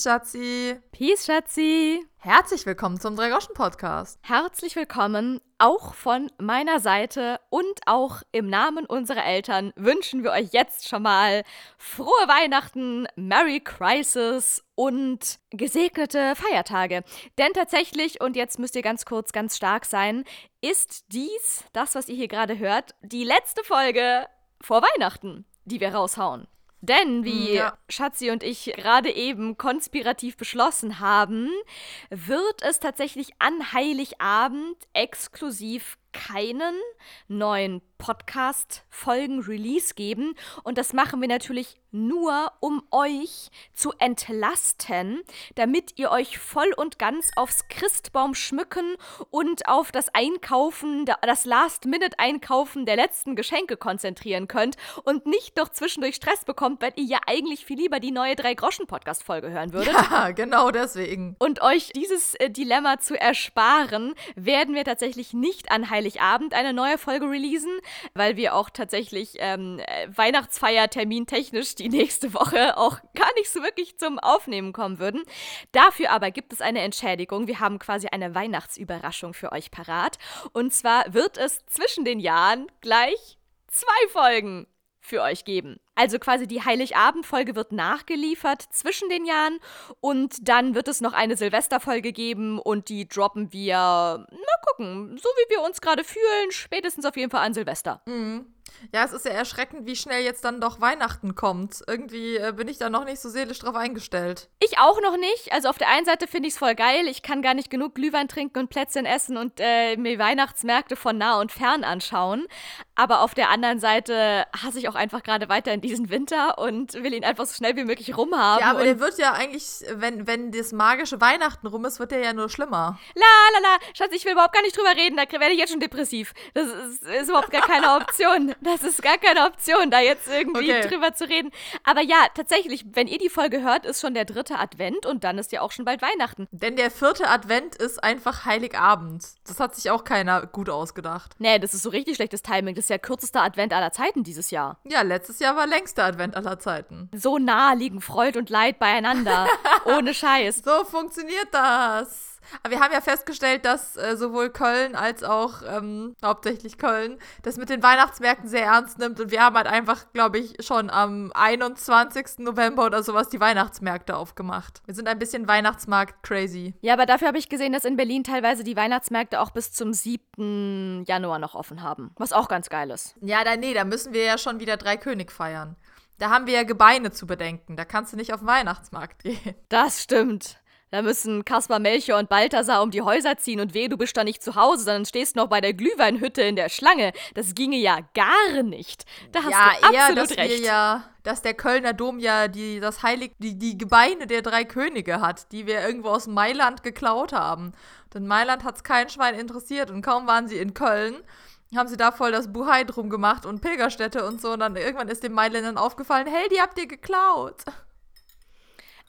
Peace, Schatzi. Peace, Schatzi. Herzlich willkommen zum Drei-Groschen-Podcast. Herzlich willkommen auch von meiner Seite und auch im Namen unserer Eltern wünschen wir euch jetzt schon mal frohe Weihnachten, Merry Crisis und gesegnete Feiertage. Denn tatsächlich, und jetzt müsst ihr ganz kurz ganz stark sein, ist dies, das, was ihr hier gerade hört, die letzte Folge vor Weihnachten, die wir raushauen. Denn, wie ja. Schatzi und ich gerade eben konspirativ beschlossen haben, wird es tatsächlich an Heiligabend exklusiv keinen neuen Podcast-Folgen-Release geben. Und das machen wir natürlich nur, um euch zu entlasten, damit ihr euch voll und ganz aufs Christbaum schmücken und auf das Einkaufen, das Last-Minute-Einkaufen der letzten Geschenke konzentrieren könnt und nicht noch zwischendurch Stress bekommt, weil ihr ja eigentlich viel lieber die neue Drei-Groschen-Podcast-Folge hören würdet. Ja, genau deswegen. Und euch dieses äh, Dilemma zu ersparen, werden wir tatsächlich nicht an Heiligabend eine neue Folge releasen, weil wir auch tatsächlich ähm, äh, Weihnachtsfeier-Termin technisch die nächste Woche auch gar nicht so wirklich zum Aufnehmen kommen würden. Dafür aber gibt es eine Entschädigung. Wir haben quasi eine Weihnachtsüberraschung für euch parat. Und zwar wird es zwischen den Jahren gleich zwei Folgen für euch geben. Also quasi die Heiligabend-Folge wird nachgeliefert zwischen den Jahren und dann wird es noch eine Silvesterfolge geben und die droppen wir, mal gucken, so wie wir uns gerade fühlen, spätestens auf jeden Fall an Silvester. Mhm. Ja, es ist ja erschreckend, wie schnell jetzt dann doch Weihnachten kommt. Irgendwie äh, bin ich da noch nicht so seelisch drauf eingestellt. Ich auch noch nicht. Also auf der einen Seite finde ich es voll geil. Ich kann gar nicht genug Glühwein trinken und Plätzchen essen und äh, mir Weihnachtsmärkte von nah und fern anschauen. Aber auf der anderen Seite hasse ich auch einfach gerade weiter in diesen Winter und will ihn einfach so schnell wie möglich rumhaben. Ja, aber der wird ja eigentlich, wenn, wenn das magische Weihnachten rum ist, wird der ja nur schlimmer. La, la, la. Schatz, ich will überhaupt gar nicht drüber reden. Da werde ich jetzt schon depressiv. Das ist, ist überhaupt gar keine Option. Das ist gar keine Option, da jetzt irgendwie okay. drüber zu reden. Aber ja, tatsächlich, wenn ihr die Folge hört, ist schon der dritte Advent und dann ist ja auch schon bald Weihnachten. Denn der vierte Advent ist einfach Heiligabend. Das hat sich auch keiner gut ausgedacht. Nee, das ist so richtig schlechtes Timing. Das ist ja kürzester Advent aller Zeiten dieses Jahr. Ja, letztes Jahr war längster Advent aller Zeiten. So nah liegen Freud und Leid beieinander. Ohne Scheiß. So funktioniert das. Aber wir haben ja festgestellt, dass äh, sowohl Köln als auch ähm, hauptsächlich Köln das mit den Weihnachtsmärkten sehr ernst nimmt. Und wir haben halt einfach, glaube ich, schon am 21. November oder sowas die Weihnachtsmärkte aufgemacht. Wir sind ein bisschen Weihnachtsmarkt-crazy. Ja, aber dafür habe ich gesehen, dass in Berlin teilweise die Weihnachtsmärkte auch bis zum 7. Januar noch offen haben. Was auch ganz geil ist. Ja, da, nee, da müssen wir ja schon wieder Drei König feiern. Da haben wir ja Gebeine zu bedenken. Da kannst du nicht auf den Weihnachtsmarkt gehen. Das stimmt. Da müssen Kaspar, Melchior und Balthasar um die Häuser ziehen und weh, du bist da nicht zu Hause, sondern stehst noch bei der Glühweinhütte in der Schlange. Das ginge ja gar nicht. Da hast ja, du absolut eher, dass recht. Wir ja, dass der Kölner Dom ja die, das Heilig, die, die Gebeine der drei Könige hat, die wir irgendwo aus Mailand geklaut haben. Denn Mailand hat es kein Schwein interessiert und kaum waren sie in Köln, haben sie da voll das Buhai drum gemacht und Pilgerstätte und so. Und dann irgendwann ist den Mailändern aufgefallen, hey, die habt ihr geklaut.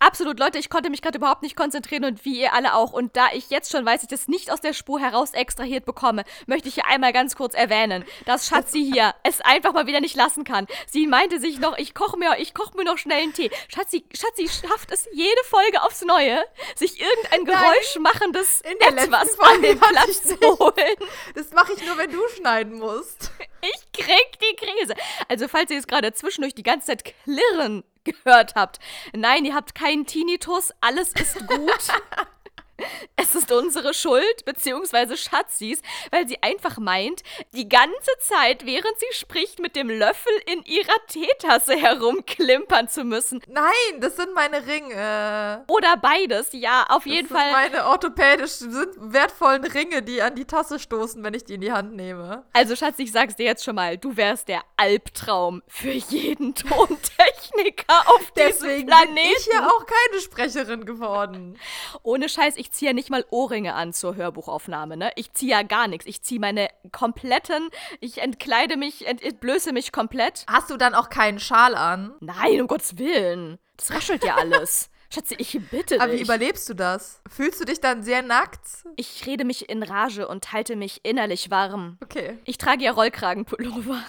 Absolut, Leute, ich konnte mich gerade überhaupt nicht konzentrieren und wie ihr alle auch. Und da ich jetzt schon weiß, ich das nicht aus der Spur heraus extrahiert bekomme, möchte ich hier einmal ganz kurz erwähnen, dass Schatzi hier es einfach mal wieder nicht lassen kann. Sie meinte sich noch, ich koche mir, ich koche mir noch schnell einen Tee. Schatzi, Schatzi schafft es jede Folge aufs Neue, sich irgendein Geräusch machendes etwas an den Platz zu holen. Das mache ich nur, wenn du schneiden musst. Ich krieg die Krise. Also, falls ihr jetzt gerade zwischendurch die ganze Zeit klirren gehört habt. Nein, ihr habt keinen Tinnitus, alles ist gut. Es ist unsere Schuld, beziehungsweise Schatzis, weil sie einfach meint, die ganze Zeit, während sie spricht, mit dem Löffel in ihrer Teetasse herumklimpern zu müssen. Nein, das sind meine Ringe. Oder beides, ja, auf jeden das Fall. Meine orthopädisch sind wertvollen Ringe, die an die Tasse stoßen, wenn ich die in die Hand nehme. Also, Schatz, ich sag's dir jetzt schon mal, du wärst der Albtraum für jeden Tontechniker auf diesem Planeten. Bin ich ja auch keine Sprecherin geworden. Ohne Scheiß, ich ziehe ja nicht mal Ohrringe an zur Hörbuchaufnahme, ne? Ich ziehe ja gar nichts. Ich ziehe meine kompletten, ich entkleide mich, entblöße mich komplett. Hast du dann auch keinen Schal an? Nein, um Gottes Willen. Das raschelt ja alles. Schatzi, ich bitte dich. Aber wie überlebst du das? Fühlst du dich dann sehr nackt? Ich rede mich in Rage und halte mich innerlich warm. Okay. Ich trage ja Rollkragenpullover.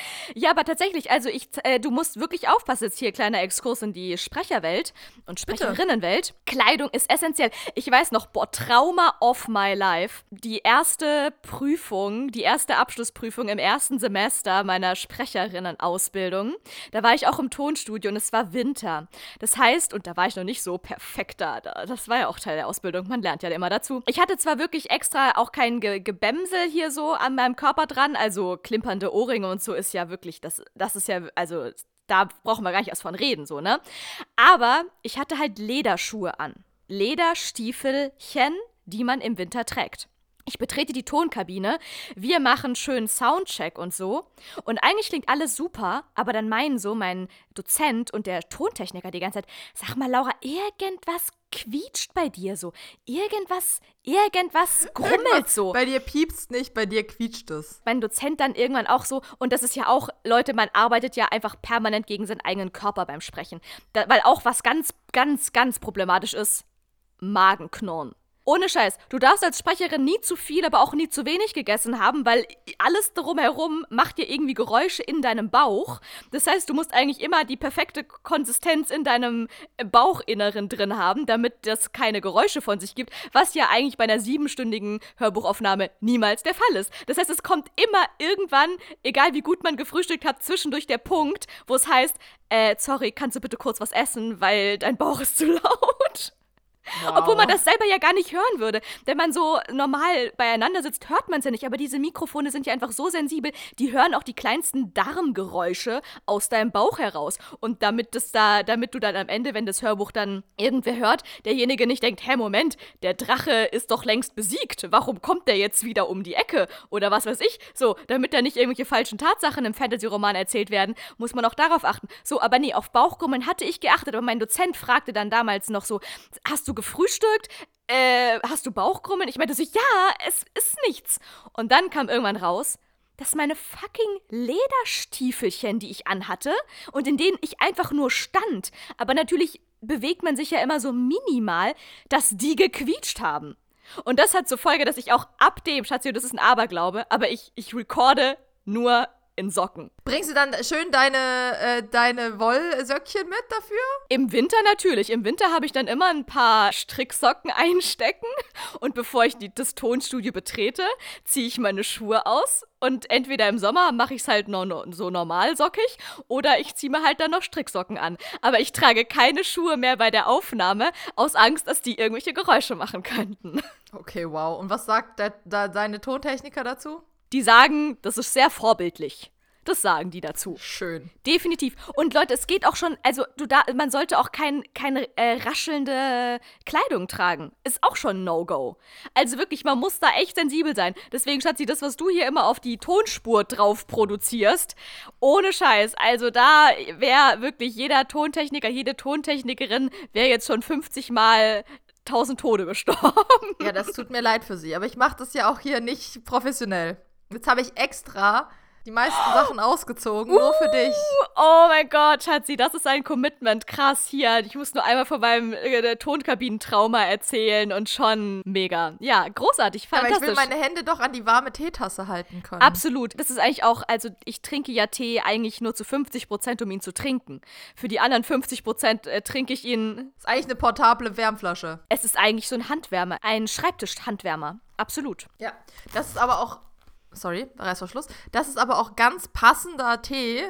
Ja, aber tatsächlich, also ich, äh, du musst wirklich aufpassen, jetzt hier kleiner Exkurs in die Sprecherwelt und Sprecherinnenwelt. Kleidung ist essentiell. Ich weiß noch, boah, Trauma of my life. Die erste Prüfung, die erste Abschlussprüfung im ersten Semester meiner Sprecherinnenausbildung, da war ich auch im Tonstudio und es war Winter. Das heißt, und da war ich noch nicht so perfekt da, das war ja auch Teil der Ausbildung, man lernt ja immer dazu. Ich hatte zwar wirklich extra auch kein Ge Gebämsel hier so an meinem Körper dran, also klimpernde Ohrringe und so ist ja wirklich, das, das ist ja, also da brauchen wir gar nicht erst von reden, so, ne? Aber ich hatte halt Lederschuhe an. Lederstiefelchen, die man im Winter trägt. Ich betrete die Tonkabine, wir machen schönen Soundcheck und so. Und eigentlich klingt alles super, aber dann meinen so mein Dozent und der Tontechniker die ganze Zeit, sag mal, Laura, irgendwas quietscht bei dir so. Irgendwas, irgendwas grummelt irgendwas so. Bei dir piepst nicht, bei dir quietscht es. Mein Dozent dann irgendwann auch so, und das ist ja auch, Leute, man arbeitet ja einfach permanent gegen seinen eigenen Körper beim Sprechen. Da, weil auch was ganz, ganz, ganz problematisch ist, Magenknurren. Ohne Scheiß. Du darfst als Sprecherin nie zu viel, aber auch nie zu wenig gegessen haben, weil alles drumherum macht dir irgendwie Geräusche in deinem Bauch. Das heißt, du musst eigentlich immer die perfekte Konsistenz in deinem Bauchinneren drin haben, damit das keine Geräusche von sich gibt, was ja eigentlich bei einer siebenstündigen Hörbuchaufnahme niemals der Fall ist. Das heißt, es kommt immer irgendwann, egal wie gut man gefrühstückt hat, zwischendurch der Punkt, wo es heißt, äh, sorry, kannst du bitte kurz was essen, weil dein Bauch ist zu laut. Wow. Obwohl man das selber ja gar nicht hören würde. Wenn man so normal beieinander sitzt, hört man es ja nicht. Aber diese Mikrofone sind ja einfach so sensibel, die hören auch die kleinsten Darmgeräusche aus deinem Bauch heraus. Und damit das da, damit du dann am Ende, wenn das Hörbuch dann irgendwer hört, derjenige nicht denkt, hä, Moment, der Drache ist doch längst besiegt. Warum kommt der jetzt wieder um die Ecke? Oder was weiß ich. So, damit da nicht irgendwelche falschen Tatsachen im Fantasy-Roman erzählt werden, muss man auch darauf achten. So, aber nee, auf Bauchgrummeln hatte ich geachtet. Aber mein Dozent fragte dann damals noch so, hast du gefrühstückt? Äh, hast du Bauchkrummeln? Ich meinte so, ja, es ist nichts. Und dann kam irgendwann raus, dass meine fucking Lederstiefelchen, die ich anhatte und in denen ich einfach nur stand, aber natürlich bewegt man sich ja immer so minimal, dass die gequietscht haben. Und das hat zur Folge, dass ich auch ab dem, Schatzi, das ist ein Aberglaube, aber ich, ich recorde nur in Socken. Bringst du dann schön deine, äh, deine Wollsöckchen mit dafür? Im Winter natürlich. Im Winter habe ich dann immer ein paar Stricksocken einstecken. Und bevor ich die, das Tonstudio betrete, ziehe ich meine Schuhe aus. Und entweder im Sommer mache ich es halt no, no, so normal sockig oder ich ziehe mir halt dann noch Stricksocken an. Aber ich trage keine Schuhe mehr bei der Aufnahme, aus Angst, dass die irgendwelche Geräusche machen könnten. Okay, wow. Und was sagt der, der, deine Tontechniker dazu? Die sagen, das ist sehr vorbildlich. Das sagen die dazu. Schön. Definitiv. Und Leute, es geht auch schon, also du da, man sollte auch kein, keine äh, raschelnde Kleidung tragen. Ist auch schon No-Go. Also wirklich, man muss da echt sensibel sein. Deswegen, Schatzi, das, was du hier immer auf die Tonspur drauf produzierst, ohne Scheiß. Also da wäre wirklich jeder Tontechniker, jede Tontechnikerin wäre jetzt schon 50 Mal tausend Tode gestorben. Ja, das tut mir leid für sie. Aber ich mache das ja auch hier nicht professionell. Jetzt habe ich extra die meisten Sachen ausgezogen, uh, nur für dich. Oh mein Gott, Schatzi, das ist ein Commitment. Krass, hier. Ich muss nur einmal von meinem äh, Tonkabinentrauma erzählen und schon mega. Ja, großartig, fantastisch. Aber ich will meine Hände doch an die warme Teetasse halten können. Absolut. Das ist eigentlich auch, also ich trinke ja Tee eigentlich nur zu 50 Prozent, um ihn zu trinken. Für die anderen 50 Prozent äh, trinke ich ihn. Das ist eigentlich eine portable Wärmflasche. Es ist eigentlich so ein Handwärmer, ein Schreibtisch-Handwärmer. Absolut. Ja, das ist aber auch sorry, Reißverschluss. Das ist aber auch ganz passender Tee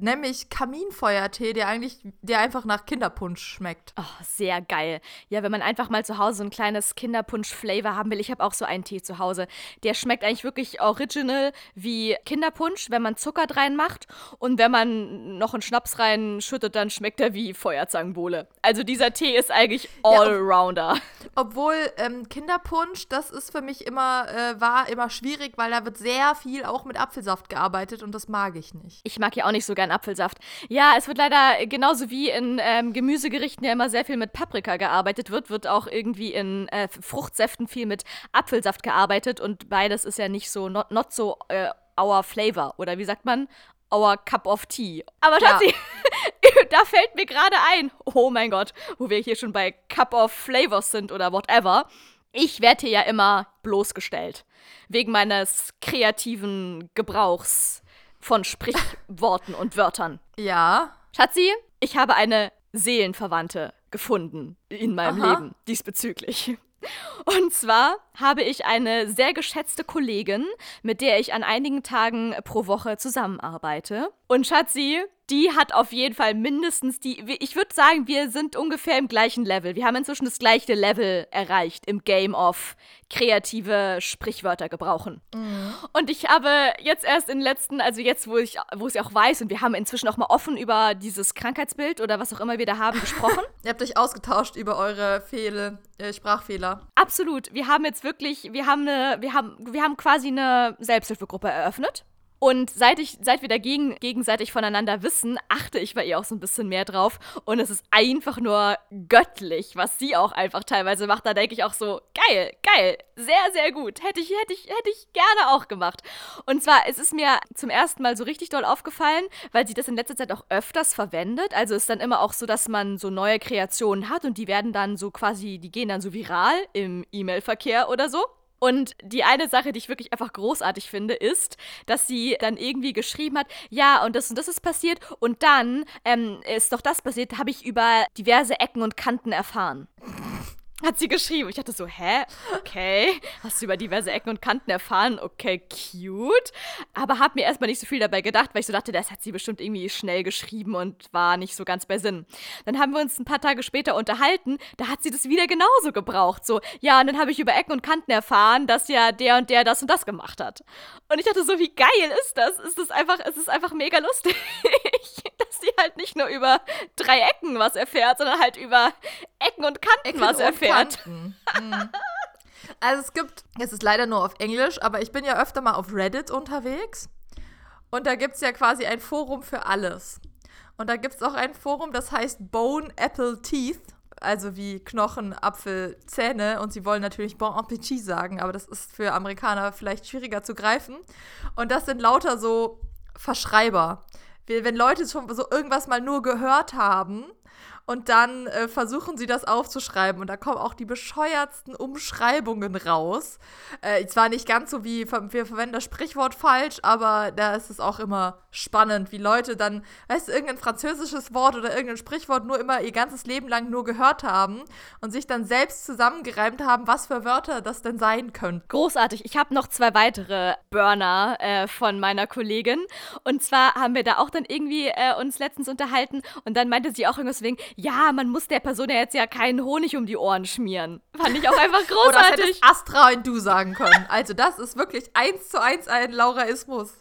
nämlich Kaminfeuertee, der eigentlich, der einfach nach Kinderpunsch schmeckt. Oh, sehr geil. Ja, wenn man einfach mal zu Hause so ein kleines Kinderpunsch-Flavor haben will. Ich habe auch so einen Tee zu Hause. Der schmeckt eigentlich wirklich original wie Kinderpunsch, wenn man Zucker reinmacht. Und wenn man noch einen Schnaps reinschüttet, dann schmeckt er wie Feuerzangenbowle. Also dieser Tee ist eigentlich Allrounder. Ja, ob, obwohl ähm, Kinderpunsch, das ist für mich immer, äh, war immer schwierig, weil da wird sehr viel auch mit Apfelsaft gearbeitet und das mag ich nicht. Ich mag ja auch nicht so gern Apfelsaft. Ja, es wird leider genauso wie in ähm, Gemüsegerichten ja immer sehr viel mit Paprika gearbeitet wird, wird auch irgendwie in äh, Fruchtsäften viel mit Apfelsaft gearbeitet und beides ist ja nicht so, not, not so äh, our flavor. Oder wie sagt man? Our cup of tea. Aber Schatzi, ja. da fällt mir gerade ein, oh mein Gott, wo wir hier schon bei Cup of Flavors sind oder whatever. Ich werde hier ja immer bloßgestellt. Wegen meines kreativen Gebrauchs von Sprichworten und Wörtern. Ja. Schatzi, ich habe eine Seelenverwandte gefunden in meinem Aha. Leben diesbezüglich. Und zwar habe ich eine sehr geschätzte Kollegin, mit der ich an einigen Tagen pro Woche zusammenarbeite. Und Schatzi, die hat auf jeden Fall mindestens die. Ich würde sagen, wir sind ungefähr im gleichen Level. Wir haben inzwischen das gleiche Level erreicht im Game of kreative Sprichwörter gebrauchen. Und ich habe jetzt erst in den letzten, also jetzt, wo ich, wo ich auch weiß, und wir haben inzwischen auch mal offen über dieses Krankheitsbild oder was auch immer wir da haben gesprochen. Ihr habt euch ausgetauscht über eure Fehle, äh, Sprachfehler. Absolut. Wir haben jetzt wirklich, wir haben eine, wir haben, wir haben quasi eine Selbsthilfegruppe eröffnet. Und seit, ich, seit wir dagegen gegenseitig voneinander wissen, achte ich bei ihr auch so ein bisschen mehr drauf. Und es ist einfach nur göttlich, was sie auch einfach teilweise macht. Da denke ich auch so, geil, geil, sehr, sehr gut. Hätte ich, hätte ich, hätte ich gerne auch gemacht. Und zwar, es ist mir zum ersten Mal so richtig doll aufgefallen, weil sie das in letzter Zeit auch öfters verwendet. Also ist dann immer auch so, dass man so neue Kreationen hat und die werden dann so quasi, die gehen dann so viral im E-Mail-Verkehr oder so. Und die eine Sache, die ich wirklich einfach großartig finde, ist, dass sie dann irgendwie geschrieben hat, ja, und das und das ist passiert und dann ähm, ist doch das passiert, habe ich über diverse Ecken und Kanten erfahren. Hat sie geschrieben. Ich dachte so, hä? Okay. Hast du über diverse Ecken und Kanten erfahren? Okay, cute. Aber hab mir erstmal nicht so viel dabei gedacht, weil ich so dachte, das hat sie bestimmt irgendwie schnell geschrieben und war nicht so ganz bei Sinn. Dann haben wir uns ein paar Tage später unterhalten, da hat sie das wieder genauso gebraucht. So, ja, und dann habe ich über Ecken und Kanten erfahren, dass ja der und der das und das gemacht hat. Und ich dachte so, wie geil ist das? Es ist einfach, es ist einfach mega lustig, dass sie halt nicht nur über drei Ecken was erfährt, sondern halt über Ecken und Kanten Ecken was und erfährt. Kanten. Mhm. Also es gibt, es ist leider nur auf Englisch, aber ich bin ja öfter mal auf Reddit unterwegs. Und da gibt es ja quasi ein Forum für alles. Und da gibt es auch ein Forum, das heißt Bone Apple Teeth. Also wie Knochen, Apfel, Zähne. Und sie wollen natürlich Bon Appetit sagen, aber das ist für Amerikaner vielleicht schwieriger zu greifen. Und das sind lauter so Verschreiber. Wenn Leute schon so irgendwas mal nur gehört haben und dann äh, versuchen sie das aufzuschreiben und da kommen auch die bescheuertsten Umschreibungen raus. Äh, zwar nicht ganz so wie, wir verwenden das Sprichwort falsch, aber da ist es auch immer spannend, wie Leute dann, weißt du, irgendein französisches Wort oder irgendein Sprichwort nur immer ihr ganzes Leben lang nur gehört haben und sich dann selbst zusammengereimt haben, was für Wörter das denn sein könnten. Großartig. Ich habe noch zwei weitere Burner äh, von meiner Kollegin. Und zwar haben wir da auch dann irgendwie äh, uns letztens unterhalten und dann meinte sie auch irgendwas wegen, ja, man muss der Person ja jetzt ja keinen Honig um die Ohren schmieren. Fand ich auch einfach Oder das hätte großartig. Astra und du sagen können. Also das ist wirklich eins zu eins ein Lauraismus.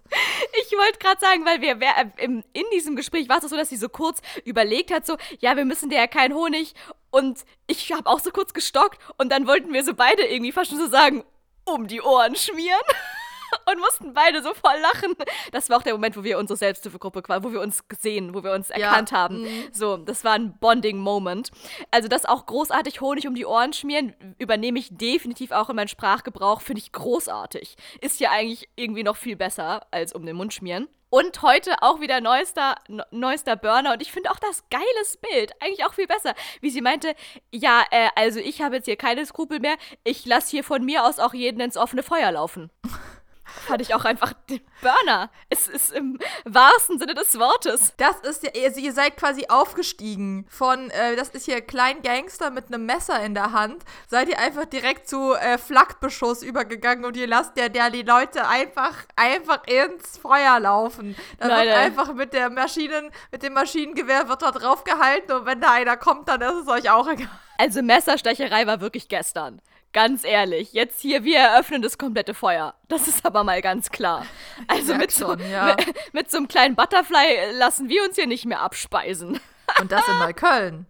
Ich wollte gerade sagen, weil wir wer, im, in diesem Gespräch war es so, dass sie so kurz überlegt hat, so, ja, wir müssen der ja keinen Honig. Und ich habe auch so kurz gestockt und dann wollten wir so beide irgendwie fast schon so sagen, um die Ohren schmieren. Und mussten beide so voll lachen. Das war auch der Moment, wo wir unsere Selbsthilfegruppe quasi, wo wir uns gesehen, wo wir uns erkannt haben. So, das war ein Bonding-Moment. Also das auch großartig Honig um die Ohren schmieren, übernehme ich definitiv auch in meinen Sprachgebrauch, finde ich großartig. Ist ja eigentlich irgendwie noch viel besser als um den Mund schmieren. Und heute auch wieder neuester, ne- neuester Burner. Und ich finde auch das geiles Bild eigentlich auch viel besser. Wie sie meinte, ja, äh, also ich habe jetzt hier keine Skrupel mehr. Ich lasse hier von mir aus auch jeden ins offene Feuer laufen. Fand ich auch einfach den Burner. Es ist im wahrsten Sinne des Wortes. Das ist ja, also ihr seid quasi aufgestiegen von, äh, das ist hier Kleingangster mit einem Messer in der Hand, seid ihr einfach direkt zu äh, Flakbeschuss übergegangen und ihr lasst ja der die Leute einfach, einfach ins Feuer laufen. Da wird einfach mit der Maschinen, mit dem Maschinengewehr wird da drauf gehalten und wenn da einer kommt, dann ist es euch auch egal. Also Messerstecherei war wirklich gestern. Ganz ehrlich, jetzt hier, wir eröffnen das komplette Feuer. Das ist aber mal ganz klar. Also mit so, schon, ja. mit, mit so einem kleinen Butterfly lassen wir uns hier nicht mehr abspeisen. Und das in Neukölln.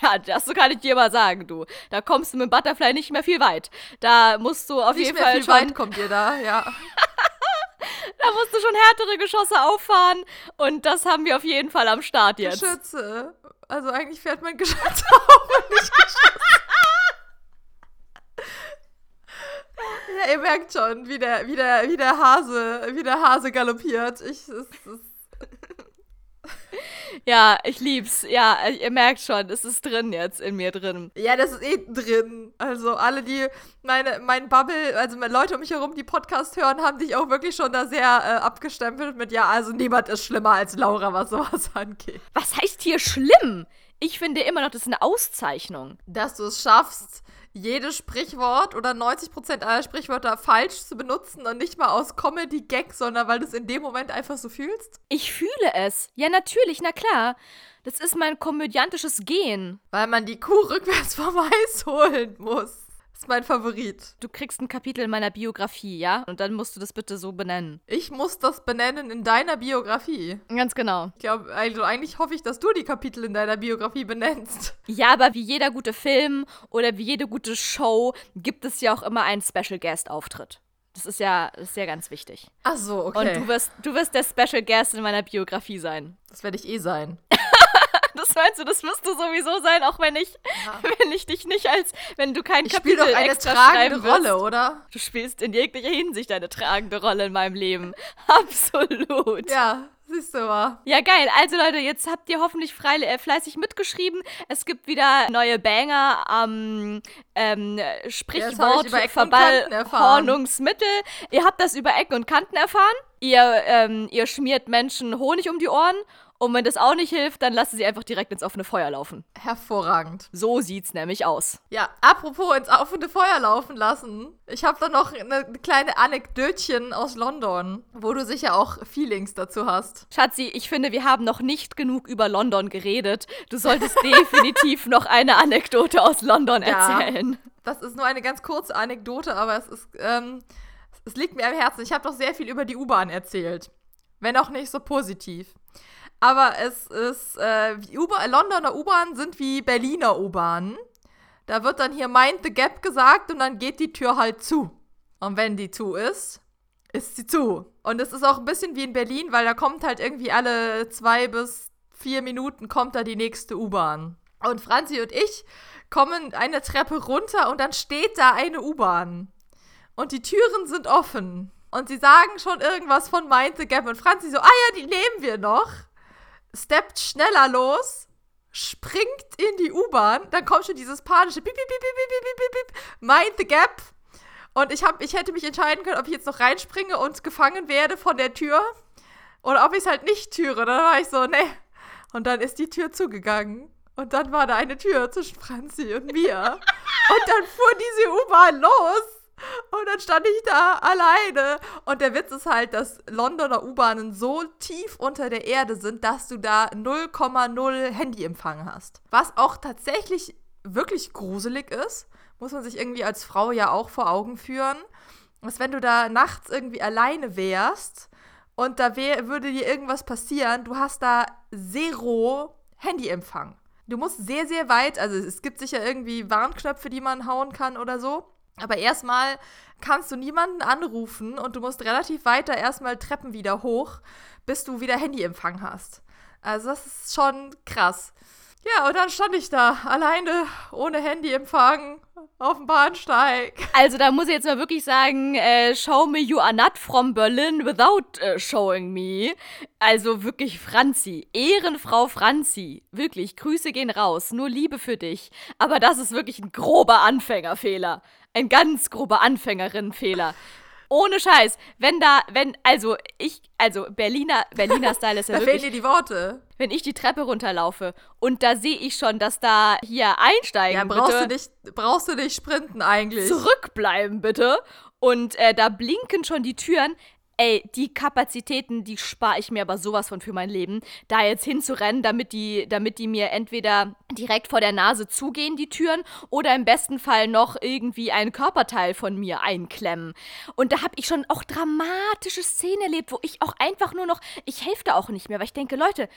Ja, das kann ich dir mal sagen, du. Da kommst du mit dem Butterfly nicht mehr viel weit. Da musst du auf Nicht jeden mehr Fall viel schon, weit kommt ihr da, ja. da musst du schon härtere Geschosse auffahren. Und das haben wir auf jeden Fall am Start jetzt. Geschütze. Also eigentlich fährt man Geschütze auf und nicht Geschütze. Ja, ihr merkt schon, wie der, wie der, wie der Hase, wie der Hase galoppiert. Ich, es, es, Ja, ich lieb's. Ja, ihr merkt schon, es ist drin jetzt in mir drin. Ja, das ist eh drin. Also alle, die meine, mein Bubble, also Leute um mich herum, die Podcast hören, haben dich auch wirklich schon da sehr äh, abgestempelt mit, ja, also niemand ist schlimmer als Laura, was sowas angeht. Was heißt hier schlimm? Ich finde immer noch, das ist eine Auszeichnung. Dass du es schaffst, jedes Sprichwort oder 90% aller Sprichwörter falsch zu benutzen und nicht mal aus Comedy-Gag, sondern weil du es in dem Moment einfach so fühlst? Ich fühle es. Ja, natürlich, na klar. Das ist mein komödiantisches Gen. Weil man die Kuh rückwärts vom Eis holen muss. Das ist mein Favorit. Du kriegst ein Kapitel in meiner Biografie, ja? Und dann musst du das bitte so benennen. Ich muss das benennen in deiner Biografie. Ganz genau. Ich glaube, also eigentlich hoffe ich, dass du die Kapitel in deiner Biografie benennst. Ja, aber wie jeder gute Film oder wie jede gute Show gibt es ja auch immer einen Special Guest Auftritt. Das ist ja, das ist ja ganz wichtig. Ach so, okay. Und du wirst, du wirst der Special Guest in meiner Biografie sein. Das werde ich eh sein. Das meinst du, das wirst du sowieso sein, auch wenn ich, ja. wenn ich dich nicht als, wenn du kein ich Kapitel doch eine extra tragende schreiben Rolle, oder? Du spielst in jeglicher Hinsicht eine tragende Rolle in meinem Leben. Absolut. Ja, siehst du mal. Ja, geil. Also Leute, jetzt habt ihr hoffentlich frei, äh, fleißig mitgeschrieben. Es gibt wieder neue Banger am ähm, Sprichwort, ja, Verballhornungsmittel. Ihr habt das über Ecken und Kanten erfahren. Ihr, ähm, ihr schmiert Menschen Honig um die Ohren und wenn das auch nicht hilft, dann lasse sie einfach direkt ins offene Feuer laufen. Hervorragend. So sieht's nämlich aus. Ja, apropos ins offene Feuer laufen lassen. Ich habe da noch eine kleine Anekdötchen aus London, wo du sicher auch Feelings dazu hast. Schatzi, ich finde, wir haben noch nicht genug über London geredet. Du solltest definitiv noch eine Anekdote aus London erzählen. Ja, das ist nur eine ganz kurze Anekdote, aber es ist, ähm, es liegt mir am Herzen. Ich habe doch sehr viel über die U-Bahn erzählt. Wenn auch nicht so positiv. Aber es ist, äh, Londoner U-Bahnen sind wie Berliner U-Bahnen. Da wird dann hier Mind the Gap gesagt und dann geht die Tür halt zu. Und wenn die zu ist, ist sie zu. Und es ist auch ein bisschen wie in Berlin, weil da kommt halt irgendwie alle zwei bis vier Minuten kommt da die nächste U-Bahn. Und Franzi und ich kommen eine Treppe runter und dann steht da eine U-Bahn. Und die Türen sind offen. Und sie sagen schon irgendwas von Mind the Gap. Und Franzi so, ah ja, die nehmen wir noch steppt schneller los, springt in die U-Bahn, dann kommt schon dieses panische Piep, Piep, Piep, Piep, Piep, Piep, Piep, Mind the Gap. Und ich, hab, ich hätte mich entscheiden können, ob ich jetzt noch reinspringe und gefangen werde von der Tür oder ob ich es halt nicht türe. Dann war ich so, ne. Und dann ist die Tür zugegangen. Und dann war da eine Tür zwischen Franzi und mir. und dann fuhr diese U-Bahn los. Und dann stand ich da alleine. Und der Witz ist halt, dass Londoner U-Bahnen so tief unter der Erde sind, dass du da 0,0 Handyempfang hast. Was auch tatsächlich wirklich gruselig ist, muss man sich irgendwie als Frau ja auch vor Augen führen. Dass wenn du da nachts irgendwie alleine wärst und da wär, würde dir irgendwas passieren, du hast da zero Handyempfang. Du musst sehr, sehr weit, also es gibt sicher irgendwie Warnknöpfe, die man hauen kann oder so. Aber erstmal kannst du niemanden anrufen und du musst relativ weiter erstmal Treppen wieder hoch, bis du wieder Handyempfang hast. Also das ist schon krass. Ja, und dann stand ich da alleine, ohne Handyempfang, auf dem Bahnsteig. Also da muss ich jetzt mal wirklich sagen, äh, show me you are not from Berlin without uh, showing me. Also wirklich Franzi, Ehrenfrau Franzi. Wirklich, Grüße gehen raus, nur Liebe für dich. Aber das ist wirklich ein grober Anfängerfehler. Ein ganz grober Anfängerinnenfehler. Ohne Scheiß. Wenn da, wenn, also ich, also Berliner, Berliner Style ist ja da wirklich. Fehlen dir die Worte. Wenn ich die Treppe runterlaufe und da sehe ich schon, dass da hier einsteigen. Ja, brauchst bitte, du nicht, brauchst du nicht sprinten eigentlich. Zurückbleiben bitte. Und äh, da blinken schon die Türen. Ey, die Kapazitäten, die spare ich mir aber sowas von für mein Leben. Da jetzt hinzurennen, damit die, damit die mir entweder direkt vor der Nase zugehen, die Türen, oder im besten Fall noch irgendwie ein Körperteil von mir einklemmen. Und da habe ich schon auch dramatische Szenen erlebt, wo ich auch einfach nur noch, ich helfe da auch nicht mehr, weil ich denke, Leute,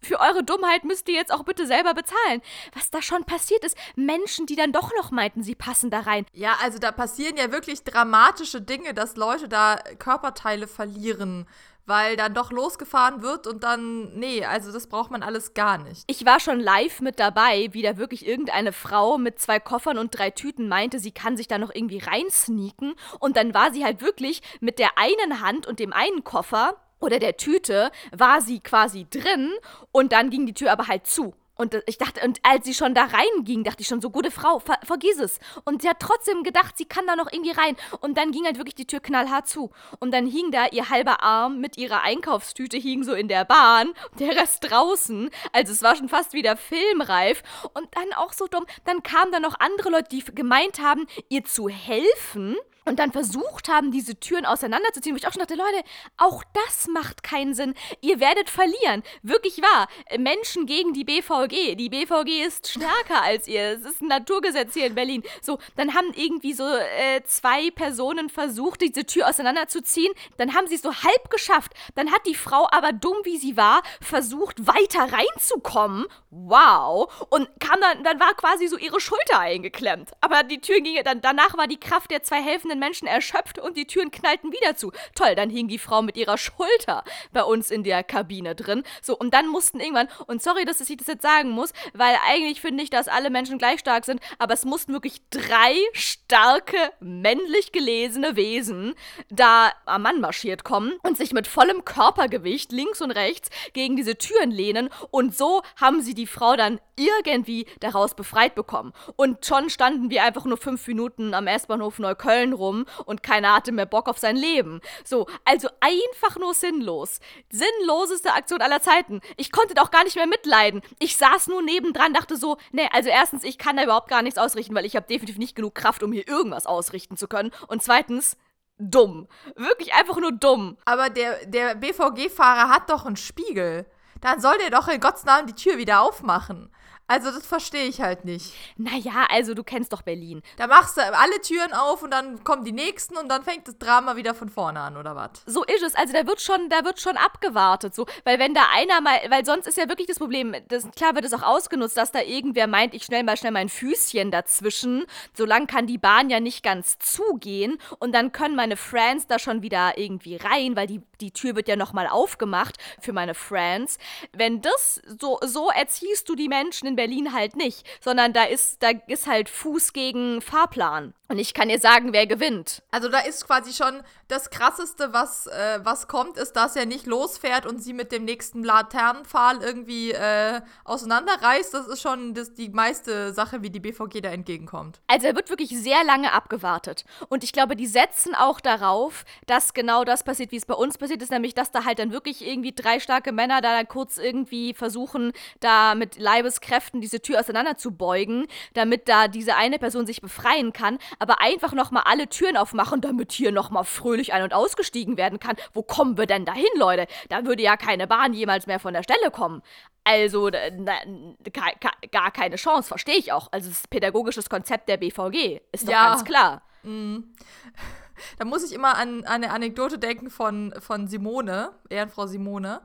für eure Dummheit müsst ihr jetzt auch bitte selber bezahlen. Was da schon passiert ist. Menschen, die dann doch noch meinten, sie passen da rein. Ja, also da passieren ja wirklich dramatische Dinge, dass Leute da Körperteile verlieren, weil dann doch losgefahren wird und dann, nee, also das braucht man alles gar nicht. Ich war schon live mit dabei, wie da wirklich irgendeine Frau mit zwei Koffern und drei Tüten meinte, sie kann sich da noch irgendwie reinsneaken und dann war sie halt wirklich mit der einen Hand und dem einen Koffer oder der Tüte war sie quasi drin und dann ging die Tür aber halt zu. Und ich dachte, und als sie schon da reinging, dachte ich schon, so gute Frau, ver vergiss es. Und sie hat trotzdem gedacht, sie kann da noch irgendwie rein. Und dann ging halt wirklich die Tür knallhart zu. Und dann hing da ihr halber Arm mit ihrer Einkaufstüte, hing so in der Bahn, der Rest draußen. Also es war schon fast wieder filmreif. Und dann auch so dumm, dann kamen da noch andere Leute, die gemeint haben, ihr zu helfen und dann versucht haben, diese Türen auseinanderzuziehen, wo ich auch schon dachte, Leute, auch das macht keinen Sinn. Ihr werdet verlieren. Wirklich wahr. Menschen gegen die BVG. Die BVG ist stärker als ihr. Es ist ein Naturgesetz hier in Berlin. So, dann haben irgendwie so äh, zwei Personen versucht, diese Tür auseinanderzuziehen. Dann haben sie es so halb geschafft. Dann hat die Frau aber dumm wie sie war, versucht, weiter reinzukommen. Wow. Und kam dann, dann war quasi so ihre Schulter eingeklemmt. Aber die Tür ging, dann, danach war die Kraft der zwei helfenden anderen Menschen erschöpft und die Türen knallten wieder zu. Toll, dann hing die Frau mit ihrer Schulter bei uns in der Kabine drin. So, und dann mussten irgendwann, und sorry, dass ich das jetzt sagen muss, weil eigentlich finde ich, dass alle Menschen gleich stark sind, aber es mussten wirklich drei starke, männlich gelesene Wesen da am Mann marschiert kommen und sich mit vollem Körpergewicht links und rechts gegen diese Türen lehnen und so haben sie die Frau dann irgendwie daraus befreit bekommen. Und schon standen wir einfach nur fünf Minuten am S-Bahnhof Neukölln rum rum und keiner hatte mehr Bock auf sein Leben. So, also einfach nur sinnlos. Sinnloseste Aktion aller Zeiten. Ich konnte doch gar nicht mehr mitleiden. Ich saß nur nebendran, dachte so, ne, also erstens, ich kann da überhaupt gar nichts ausrichten, weil ich habe definitiv nicht genug Kraft, um hier irgendwas ausrichten zu können. Und zweitens, dumm. Wirklich einfach nur dumm. Aber der, der BVG-Fahrer hat doch einen Spiegel. Dann soll der doch in Gottes Namen die Tür wieder aufmachen. Also, das verstehe ich halt nicht. Naja, also du kennst doch Berlin. Da machst du alle Türen auf und dann kommen die nächsten und dann fängt das Drama wieder von vorne an, oder was? So ist es. Also da wird schon, da wird schon abgewartet. So. Weil wenn da einer mal, weil sonst ist ja wirklich das Problem, das, klar wird es auch ausgenutzt, dass da irgendwer meint, ich schnell mal schnell mein Füßchen dazwischen. Solange kann die Bahn ja nicht ganz zugehen und dann können meine Friends da schon wieder irgendwie rein, weil die, die Tür wird ja nochmal aufgemacht für meine Friends. Wenn das, so, so erziehst du die Menschen in Berlin halt nicht, sondern da ist, da ist halt Fuß gegen Fahrplan. Und ich kann dir sagen, wer gewinnt. Also da ist quasi schon das Krasseste, was, äh, was kommt, ist, dass er nicht losfährt und sie mit dem nächsten Laternenpfahl irgendwie äh, auseinanderreißt. Das ist schon das, die meiste Sache, wie die BVG da entgegenkommt. Also er wird wirklich sehr lange abgewartet. Und ich glaube, die setzen auch darauf, dass genau das passiert, wie es bei uns passiert ist, nämlich, dass da halt dann wirklich irgendwie drei starke Männer da dann kurz irgendwie versuchen, da mit Leibeskräften diese Tür auseinanderzubeugen, damit da diese eine Person sich befreien kann aber einfach nochmal alle Türen aufmachen, damit hier nochmal fröhlich ein- und ausgestiegen werden kann. Wo kommen wir denn dahin, Leute? Da würde ja keine Bahn jemals mehr von der Stelle kommen. Also, na, gar, gar keine Chance, verstehe ich auch. Also, das pädagogisches Konzept der BVG ist doch ja. ganz klar. Mhm. Da muss ich immer an, an eine Anekdote denken von, von Simone, Ehrenfrau Simone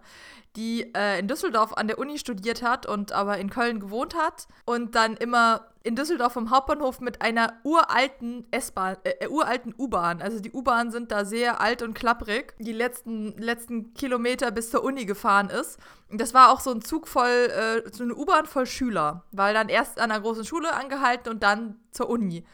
die äh, in Düsseldorf an der Uni studiert hat und aber in Köln gewohnt hat und dann immer in Düsseldorf vom Hauptbahnhof mit einer uralten S-Bahn, äh, äh uralten U-Bahn. Also die U-Bahnen sind da sehr alt und klapprig. Die letzten, letzten Kilometer bis zur Uni gefahren ist. Und das war auch so ein Zug voll, äh, so eine U-Bahn voll Schüler. Weil dann erst an einer großen Schule angehalten und dann zur Uni.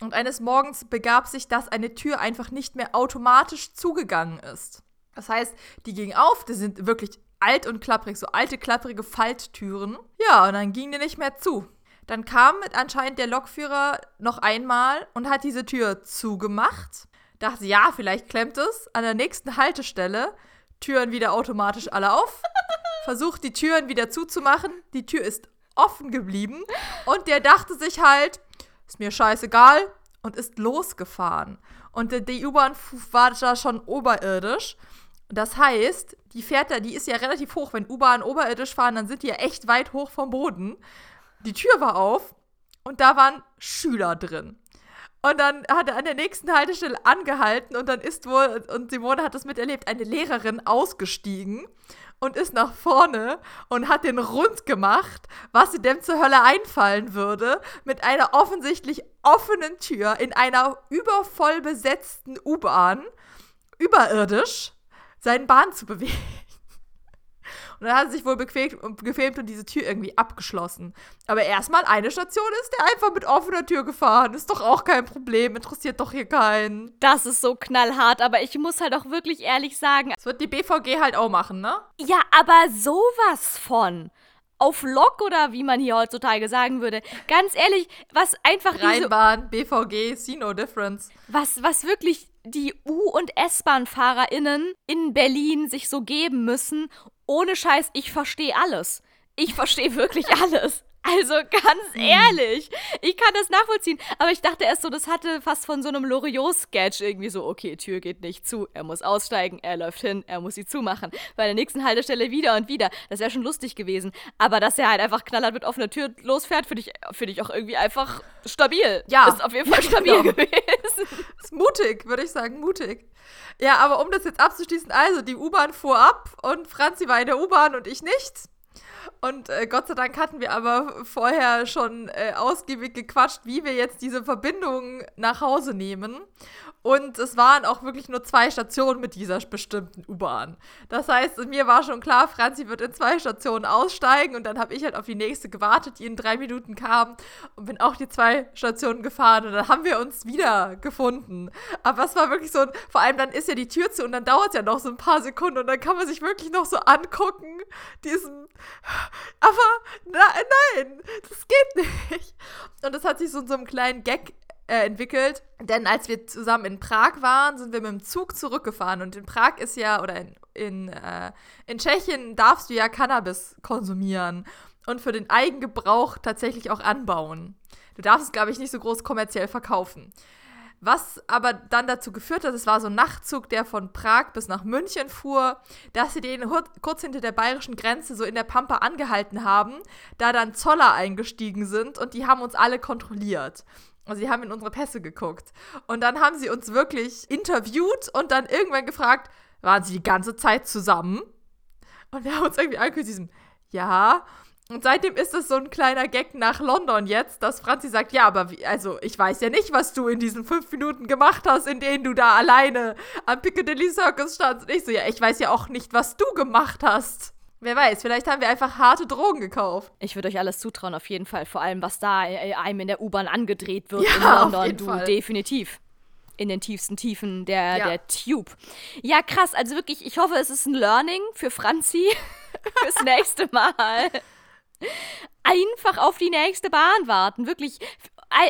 Und eines Morgens begab sich, dass eine Tür einfach nicht mehr automatisch zugegangen ist. Das heißt, die ging auf, die sind wirklich alt und klapprig, so alte, klapprige Falttüren. Ja, und dann ging die nicht mehr zu. Dann kam anscheinend der Lokführer noch einmal und hat diese Tür zugemacht. Dachte, ja, vielleicht klemmt es. An der nächsten Haltestelle, Türen wieder automatisch alle auf. Versucht die Türen wieder zuzumachen. Die Tür ist offen geblieben. Und der dachte sich halt, ist mir scheißegal und ist losgefahren. Und die U-Bahn war da schon oberirdisch. Das heißt, die fährt da, die ist ja relativ hoch. Wenn U-Bahn oberirdisch fahren, dann sind die ja echt weit hoch vom Boden. Die Tür war auf und da waren Schüler drin. Und dann hat er an der nächsten Haltestelle angehalten und dann ist wohl, und Simone hat das miterlebt, eine Lehrerin ausgestiegen und ist nach vorne und hat den rund gemacht, was sie dem zur Hölle einfallen würde, mit einer offensichtlich offenen Tür in einer übervoll besetzten U-Bahn, überirdisch, seinen Bahn zu bewegen. Und dann hat er sich wohl bequemt, gefilmt und diese Tür irgendwie abgeschlossen. Aber erstmal eine Station ist der einfach mit offener Tür gefahren. Ist doch auch kein Problem, interessiert doch hier keinen. Das ist so knallhart, aber ich muss halt auch wirklich ehrlich sagen. Das wird die BVG halt auch machen, ne? Ja, aber sowas von auf Lock oder wie man hier heutzutage sagen würde. Ganz ehrlich, was einfach Rheinbahn, BVG, see no difference. Was, was wirklich die U- und S-Bahn-FahrerInnen in Berlin sich so geben müssen. Ohne Scheiß, ich verstehe alles. Ich verstehe wirklich alles. Also ganz hm. ehrlich, ich kann das nachvollziehen. Aber ich dachte erst so, das hatte fast von so einem Loriot-Sketch irgendwie so, okay, Tür geht nicht zu, er muss aussteigen, er läuft hin, er muss sie zumachen. Bei der nächsten Haltestelle wieder und wieder. Das wäre schon lustig gewesen. Aber dass er halt einfach knallhart mit offener Tür losfährt, finde ich, find ich auch irgendwie einfach stabil. Ja. Ist auf jeden Fall stabil genau. gewesen. Ist mutig, würde ich sagen, mutig. Ja, aber um das jetzt abzuschließen, also die U-Bahn fuhr ab und Franzi war in der U-Bahn und ich nicht. Und äh, Gott sei Dank hatten wir aber vorher schon äh, ausgiebig gequatscht, wie wir jetzt diese Verbindung nach Hause nehmen. Und es waren auch wirklich nur zwei Stationen mit dieser bestimmten U-Bahn. Das heißt, mir war schon klar, Franzi wird in zwei Stationen aussteigen und dann habe ich halt auf die nächste gewartet, die in drei Minuten kam und bin auch die zwei Stationen gefahren und dann haben wir uns wieder gefunden. Aber es war wirklich so, vor allem dann ist ja die Tür zu und dann dauert es ja noch so ein paar Sekunden und dann kann man sich wirklich noch so angucken, diesen, aber nein, nein, das geht nicht. Und das hat sich so in so einem kleinen Gag äh, entwickelt. Denn als wir zusammen in Prag waren, sind wir mit dem Zug zurückgefahren. Und in Prag ist ja, oder in, in, äh, in Tschechien darfst du ja Cannabis konsumieren und für den Eigengebrauch tatsächlich auch anbauen. Du darfst es, glaube ich, nicht so groß kommerziell verkaufen. Was aber dann dazu geführt hat, es war so ein Nachtzug, der von Prag bis nach München fuhr, dass sie den kurz hinter der bayerischen Grenze so in der Pampa angehalten haben, da dann Zoller eingestiegen sind und die haben uns alle kontrolliert. Also sie haben in unsere Pässe geguckt. Und dann haben sie uns wirklich interviewt und dann irgendwann gefragt, waren sie die ganze Zeit zusammen? Und wir haben uns irgendwie angehört, diesem, ja. Und seitdem ist es so ein kleiner Gag nach London jetzt, dass Franzi sagt, ja, aber wie, also ich weiß ja nicht, was du in diesen fünf Minuten gemacht hast, in denen du da alleine am Piccadilly Circus standst. Und ich so, ja, ich weiß ja auch nicht, was du gemacht hast. Wer weiß, vielleicht haben wir einfach harte Drogen gekauft. Ich würde euch alles zutrauen, auf jeden Fall. Vor allem, was da äh, einem in der U-Bahn angedreht wird ja, in London. Auf jeden du, Fall. definitiv. In den tiefsten Tiefen der, ja. der Tube. Ja, krass. Also wirklich, ich hoffe, es ist ein Learning für Franzi fürs nächste Mal. Einfach auf die nächste Bahn warten. Wirklich,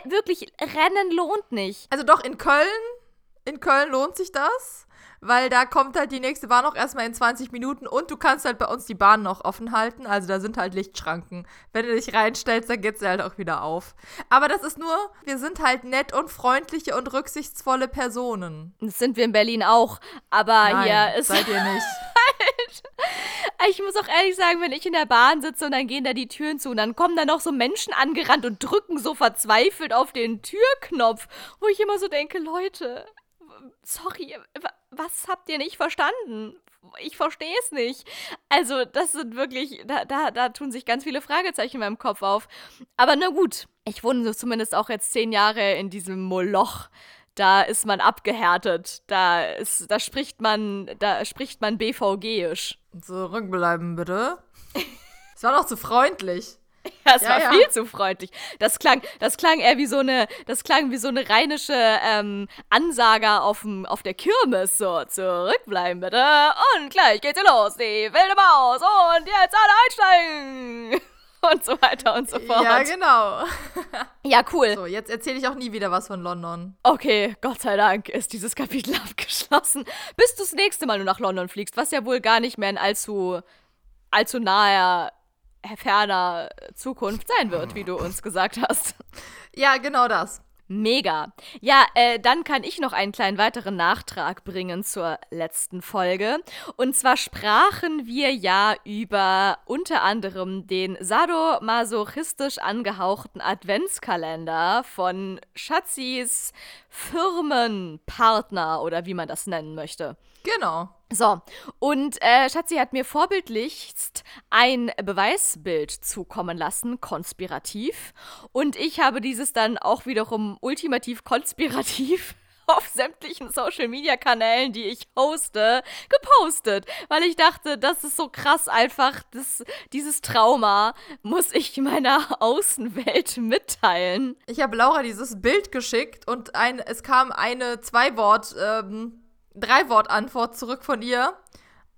wirklich, Rennen lohnt nicht. Also doch, in Köln, in Köln lohnt sich das weil da kommt halt die nächste Bahn auch erstmal in 20 Minuten und du kannst halt bei uns die Bahn noch offen halten. Also da sind halt Lichtschranken. Wenn du dich reinstellst, dann geht sie halt auch wieder auf. Aber das ist nur, wir sind halt nett und freundliche und rücksichtsvolle Personen. Das sind wir in Berlin auch, aber Nein, hier ist. Seid ihr nicht. Ich muss auch ehrlich sagen, wenn ich in der Bahn sitze und dann gehen da die Türen zu und dann kommen da noch so Menschen angerannt und drücken so verzweifelt auf den Türknopf, wo ich immer so denke, Leute, sorry, was habt ihr nicht verstanden? Ich verstehe es nicht. Also, das sind wirklich, da, da, da tun sich ganz viele Fragezeichen in meinem Kopf auf. Aber na gut, ich wohne zumindest auch jetzt zehn Jahre in diesem Moloch. Da ist man abgehärtet. Da, ist, da spricht man, da spricht man BVG-isch. Zurückbleiben, bitte. Es war doch zu freundlich. Ja, es ja, war ja. viel zu freundlich. Das klang, das klang eher wie so eine, das klang wie so eine rheinische ähm, Ansager aufm, auf der Kirmes. So, zurückbleiben bitte. Und gleich geht's hier los. Die wilde Maus. Und jetzt alle einsteigen. Und so weiter und so fort. Ja, genau. ja, cool. So, jetzt erzähle ich auch nie wieder was von London. Okay, Gott sei Dank ist dieses Kapitel abgeschlossen. Bis du das nächste Mal nur nach London fliegst, was ja wohl gar nicht mehr in allzu, allzu naher ferner Zukunft sein wird, wie du uns gesagt hast. Ja, genau das. Mega. Ja, äh, dann kann ich noch einen kleinen weiteren Nachtrag bringen zur letzten Folge. Und zwar sprachen wir ja über unter anderem den sadomasochistisch angehauchten Adventskalender von Schatzis Firmenpartner oder wie man das nennen möchte. Genau. So, und äh, Schatzi hat mir vorbildlichst ein Beweisbild zukommen lassen, konspirativ. Und ich habe dieses dann auch wiederum ultimativ konspirativ auf sämtlichen Social Media Kanälen, die ich hoste, gepostet, weil ich dachte, das ist so krass einfach, das, dieses Trauma muss ich meiner Außenwelt mitteilen. Ich habe Laura dieses Bild geschickt und ein, es kam eine Zwei-Wort, ähm, Drei-Wort-Antwort zurück von ihr.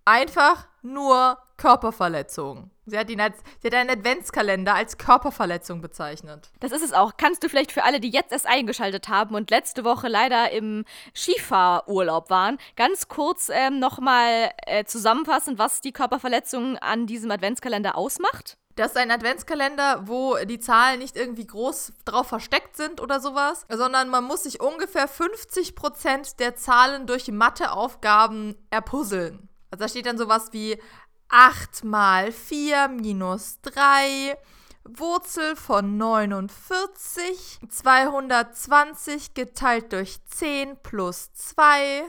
Einfach nur Körperverletzung. Sie hat, ihn als, sie hat einen Adventskalender als Körperverletzung bezeichnet. Das ist es auch. Kannst du vielleicht für alle, die jetzt erst eingeschaltet haben und letzte Woche leider im Skifahrurlaub waren, ganz kurz ähm, nochmal äh, zusammenfassen, was die Körperverletzung an diesem Adventskalender ausmacht? Das ist ein Adventskalender, wo die Zahlen nicht irgendwie groß drauf versteckt sind oder sowas, sondern man muss sich ungefähr 50% der Zahlen durch Matheaufgaben erpuzzeln. Also da steht dann sowas wie 8 mal 4 minus 3, Wurzel von 49, 220 geteilt durch 10 plus 2.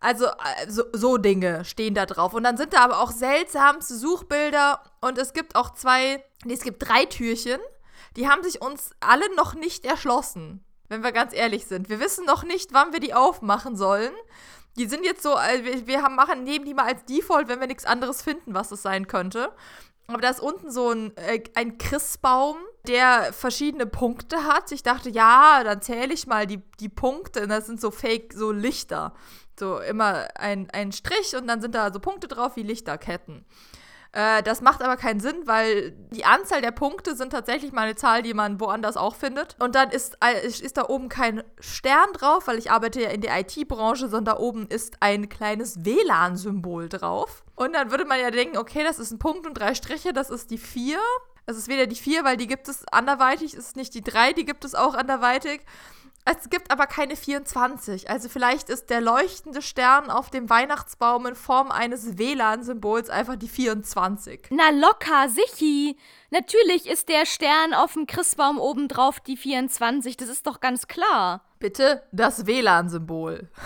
Also so, so, Dinge stehen da drauf. Und dann sind da aber auch seltsamste Suchbilder. Und es gibt auch zwei, nee, es gibt drei Türchen. Die haben sich uns alle noch nicht erschlossen, wenn wir ganz ehrlich sind. Wir wissen noch nicht, wann wir die aufmachen sollen. Die sind jetzt so, äh, wir haben, machen, nehmen die mal als Default, wenn wir nichts anderes finden, was es sein könnte. Aber da ist unten so ein, äh, ein Christbaum, der verschiedene Punkte hat. Ich dachte, ja, dann zähle ich mal die, die Punkte. Und das sind so Fake, so Lichter. So immer ein, ein Strich und dann sind da so Punkte drauf wie Lichterketten. Äh, das macht aber keinen Sinn, weil die Anzahl der Punkte sind tatsächlich mal eine Zahl, die man woanders auch findet. Und dann ist, äh, ist da oben kein Stern drauf, weil ich arbeite ja in der IT-Branche, sondern da oben ist ein kleines WLAN-Symbol drauf. Und dann würde man ja denken, okay, das ist ein Punkt und drei Striche, das ist die 4. Es ist weder die 4, weil die gibt es anderweitig, es ist nicht die 3, die gibt es auch anderweitig. Es gibt aber keine 24. Also vielleicht ist der leuchtende Stern auf dem Weihnachtsbaum in Form eines WLAN-Symbols einfach die 24. Na locker, sichi. Natürlich ist der Stern auf dem Christbaum obendrauf die 24. Das ist doch ganz klar. Bitte das WLAN-Symbol.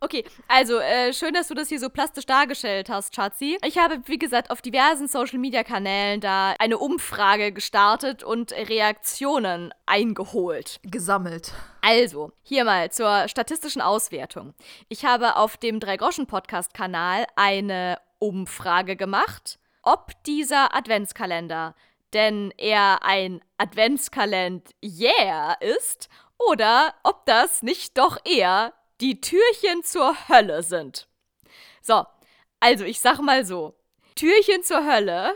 Okay, also äh, schön, dass du das hier so plastisch dargestellt hast, Schatzi. Ich habe, wie gesagt, auf diversen Social-Media-Kanälen da eine Umfrage gestartet und Reaktionen eingeholt. Gesammelt. Also, hier mal zur statistischen Auswertung. Ich habe auf dem Drei-Groschen-Podcast-Kanal eine Umfrage gemacht, ob dieser Adventskalender denn er ein Adventskalend Yeah ist oder ob das nicht doch eher die Türchen zur Hölle sind. So, also ich sag mal so: Türchen zur Hölle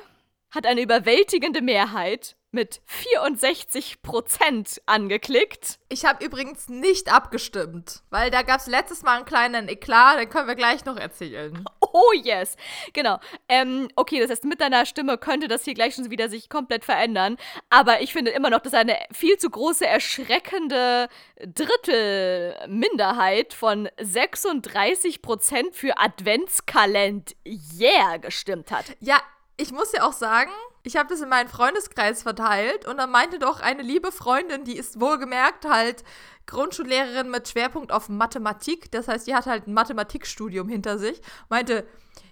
hat eine überwältigende Mehrheit mit 64% angeklickt. Ich habe übrigens nicht abgestimmt, weil da gab es letztes Mal einen kleinen Eklat, den können wir gleich noch erzählen. Oh yes, genau. Ähm, okay, das heißt, mit deiner Stimme könnte das hier gleich schon wieder sich komplett verändern. Aber ich finde immer noch, dass eine viel zu große, erschreckende Drittelminderheit von 36% für Adventskalend Yeah gestimmt hat. Ja, ich muss ja auch sagen, ich habe das in meinen Freundeskreis verteilt und dann meinte doch eine liebe Freundin, die ist wohlgemerkt halt Grundschullehrerin mit Schwerpunkt auf Mathematik, das heißt, die hat halt ein Mathematikstudium hinter sich, meinte,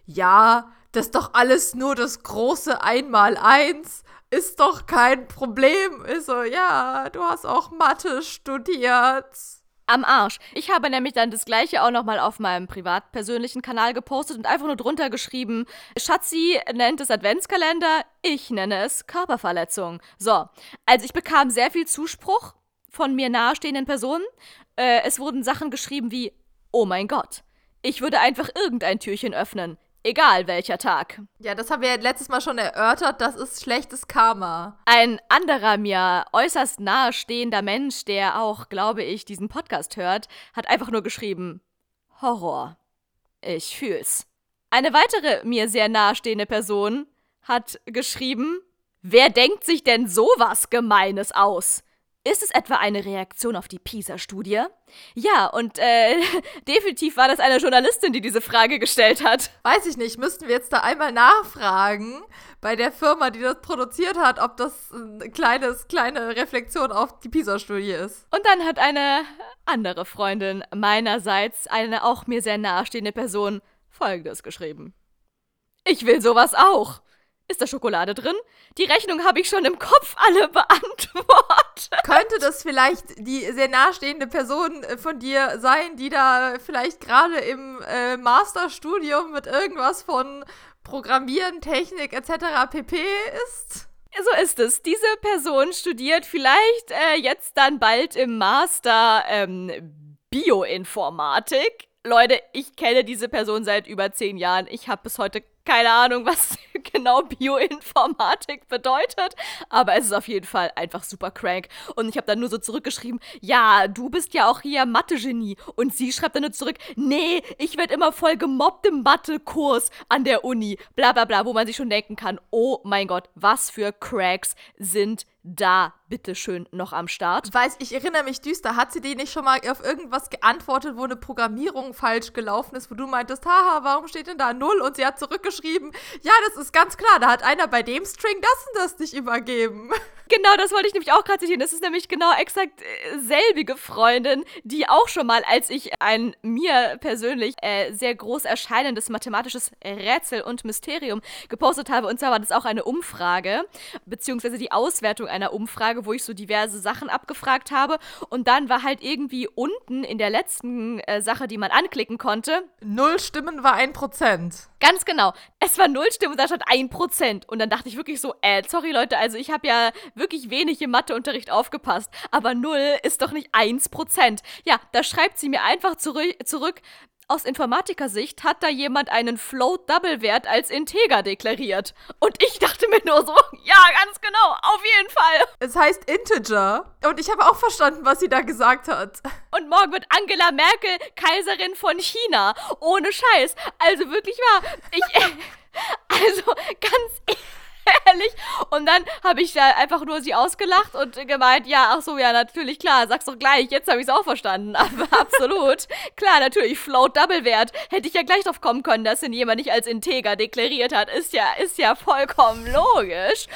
ja, das ist doch alles nur das große Einmaleins, ist doch kein Problem. Ist so, ja, du hast auch Mathe studiert am Arsch. Ich habe nämlich dann das gleiche auch nochmal auf meinem privat persönlichen Kanal gepostet und einfach nur drunter geschrieben, Schatzi nennt es Adventskalender, ich nenne es Körperverletzung. So, also ich bekam sehr viel Zuspruch von mir nahestehenden Personen. Äh, es wurden Sachen geschrieben wie, oh mein Gott, ich würde einfach irgendein Türchen öffnen. Egal welcher Tag. Ja, das haben wir ja letztes Mal schon erörtert, das ist schlechtes Karma. Ein anderer mir äußerst nahestehender Mensch, der auch, glaube ich, diesen Podcast hört, hat einfach nur geschrieben: Horror. Ich fühl's. Eine weitere mir sehr nahestehende Person hat geschrieben: Wer denkt sich denn sowas Gemeines aus? Ist es etwa eine Reaktion auf die PISA-Studie? Ja, und äh, definitiv war das eine Journalistin, die diese Frage gestellt hat. Weiß ich nicht, müssten wir jetzt da einmal nachfragen bei der Firma, die das produziert hat, ob das eine kleines, kleine Reflexion auf die PISA-Studie ist. Und dann hat eine andere Freundin meinerseits, eine auch mir sehr nahestehende Person, folgendes geschrieben. Ich will sowas auch. Ist da Schokolade drin? Die Rechnung habe ich schon im Kopf alle beantwortet. Könnte das vielleicht die sehr nahestehende Person äh, von dir sein, die da vielleicht gerade im äh, Masterstudium mit irgendwas von Programmieren, Technik etc. pp ist? So ist es. Diese Person studiert vielleicht äh, jetzt dann bald im Master ähm, Bioinformatik. Leute, ich kenne diese Person seit über zehn Jahren. Ich habe bis heute keine Ahnung, was genau Bioinformatik bedeutet, aber es ist auf jeden Fall einfach super crank. Und ich habe dann nur so zurückgeschrieben, ja, du bist ja auch hier Mathe-Genie. Und sie schreibt dann nur zurück, nee, ich werde immer voll gemobbt im Mathe-Kurs an der Uni. Bla bla bla, wo man sich schon denken kann, oh mein Gott, was für Cracks sind da bitteschön noch am Start. Ich weiß, ich erinnere mich düster. Hat sie dir nicht schon mal auf irgendwas geantwortet, wo eine Programmierung falsch gelaufen ist, wo du meintest, haha, warum steht denn da Null? Und sie hat zurückgeschrieben, ja, das ist ganz klar, da hat einer bei dem String das und das nicht übergeben. Genau, das wollte ich nämlich auch gerade zitieren. Das ist nämlich genau exakt äh, selbige Freundin, die auch schon mal, als ich ein mir persönlich äh, sehr groß erscheinendes mathematisches Rätsel und Mysterium gepostet habe. Und zwar war das auch eine Umfrage, beziehungsweise die Auswertung einer Umfrage, wo ich so diverse Sachen abgefragt habe. Und dann war halt irgendwie unten in der letzten äh, Sache, die man anklicken konnte. Null Stimmen war ein Prozent. Ganz genau. Es war null Stimmen, da stand ein Prozent. Und dann dachte ich wirklich so, äh, sorry Leute, also ich habe ja wirklich wenig im Matheunterricht aufgepasst. Aber null ist doch nicht eins Prozent. Ja, da schreibt sie mir einfach zurück, zurück aus Informatikersicht hat da jemand einen Float-Double-Wert als Integer deklariert. Und ich dachte mir nur so, ja, ganz genau, auf jeden Fall. Es heißt Integer. Und ich habe auch verstanden, was sie da gesagt hat. Und morgen wird Angela Merkel Kaiserin von China. Ohne Scheiß. Also wirklich wahr. Ich. also ganz ehrlich. Und dann habe ich da einfach nur sie ausgelacht und gemeint, ja, ach so, ja, natürlich, klar, sag's doch gleich, jetzt habe ich es auch verstanden. Aber absolut, klar, natürlich, Float Double Wert. Hätte ich ja gleich drauf kommen können, dass ihn jemand nicht als Integer deklariert hat. Ist ja, ist ja vollkommen logisch.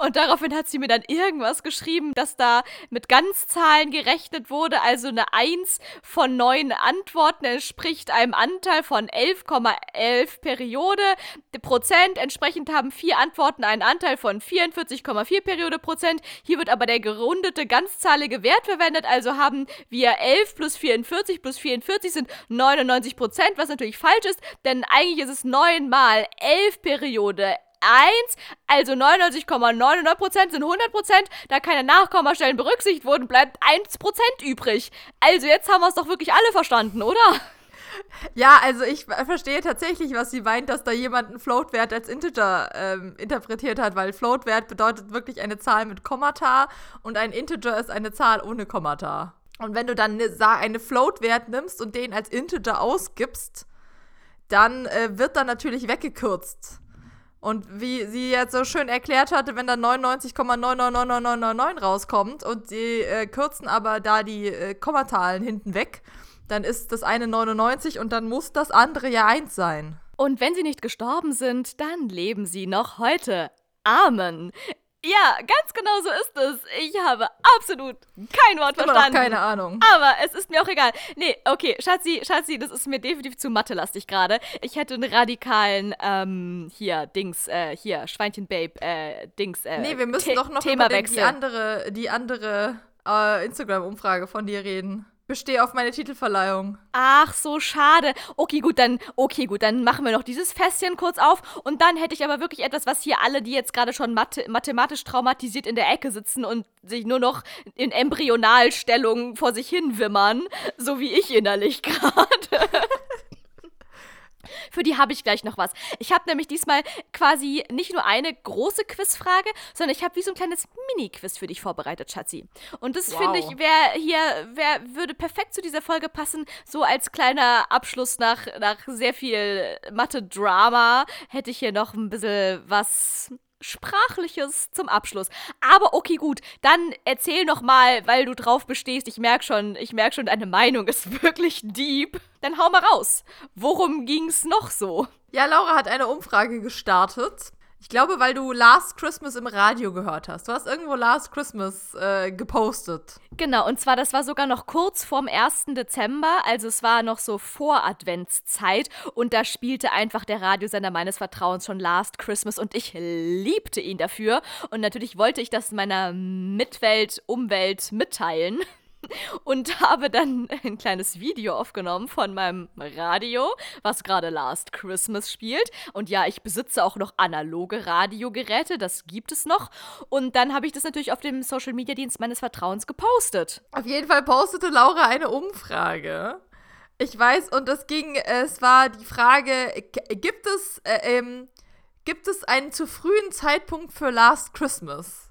Und daraufhin hat sie mir dann irgendwas geschrieben, dass da mit Ganzzahlen gerechnet wurde. Also eine 1 von 9 Antworten entspricht einem Anteil von 11,11 ,11 Periode Prozent. Entsprechend haben vier Antworten einen Anteil von 44,4 Periode Prozent. Hier wird aber der gerundete ganzzahlige Wert verwendet. Also haben wir 11 plus 44 plus 44 sind 99 Prozent, was natürlich falsch ist, denn eigentlich ist es 9 mal 11 Periode 1, also 99,99% sind 100%, da keine Nachkommastellen berücksichtigt wurden, bleibt 1% übrig. Also jetzt haben wir es doch wirklich alle verstanden, oder? Ja, also ich verstehe tatsächlich, was sie meint, dass da jemand einen Float-Wert als Integer ähm, interpretiert hat, weil Float-Wert bedeutet wirklich eine Zahl mit Kommata und ein Integer ist eine Zahl ohne Kommata. Und wenn du dann eine, eine Float-Wert nimmst und den als Integer ausgibst, dann äh, wird dann natürlich weggekürzt. Und wie sie jetzt so schön erklärt hatte, wenn da 99,999999 rauskommt und sie äh, kürzen aber da die äh, Kommatalen hinten weg, dann ist das eine 99 und dann muss das andere ja 1 sein. Und wenn sie nicht gestorben sind, dann leben sie noch heute. Amen. Ja, ganz genau so ist es. Ich habe absolut kein Wort Immer verstanden. Keine Ahnung. Aber es ist mir auch egal. Nee, okay, Schatzi, Schatzi, das ist mir definitiv zu mathelastig gerade. Ich hätte einen radikalen, ähm, hier, Dings, äh, hier, Schweinchen-Babe, äh, Dings, äh, Nee, wir müssen doch noch über den, die andere, die andere äh, Instagram-Umfrage von dir reden bestehe auf meine Titelverleihung. Ach, so schade. Okay, gut, dann, okay, gut, dann machen wir noch dieses Fässchen kurz auf. Und dann hätte ich aber wirklich etwas, was hier alle, die jetzt gerade schon Mathe mathematisch traumatisiert in der Ecke sitzen und sich nur noch in Embryonalstellung vor sich hin wimmern, so wie ich innerlich gerade. Für die habe ich gleich noch was. Ich habe nämlich diesmal quasi nicht nur eine große Quizfrage, sondern ich habe wie so ein kleines Mini-Quiz für dich vorbereitet, Schatzi. Und das wow. finde ich, wäre hier, wär, würde perfekt zu dieser Folge passen. So als kleiner Abschluss nach, nach sehr viel Mathe-Drama hätte ich hier noch ein bisschen was Sprachliches zum Abschluss. Aber okay, gut, dann erzähl noch mal, weil du drauf bestehst. Ich merk schon, ich merk schon, deine Meinung ist wirklich deep. Dann hau mal raus. Worum ging's noch so? Ja, Laura hat eine Umfrage gestartet Ich glaube, weil du Last Christmas im Radio gehört hast. Du hast irgendwo Last Christmas äh, gepostet. Genau, und zwar, das war sogar noch kurz vorm 1. Dezember, also es war noch so vor Adventszeit und da spielte einfach der Radiosender meines Vertrauens schon Last Christmas und ich liebte ihn dafür. Und natürlich wollte ich das meiner Mitwelt, Umwelt mitteilen und habe dann ein kleines Video aufgenommen von meinem Radio, was gerade Last Christmas spielt. Und ja, ich besitze auch noch analoge Radiogeräte, das gibt es noch. Und dann habe ich das natürlich auf dem Social Media Dienst meines Vertrauens gepostet. Auf jeden Fall postete Laura eine Umfrage. Ich weiß, und es ging, es war die Frage, gibt es, äh, ähm, gibt es einen zu frühen Zeitpunkt für Last Christmas?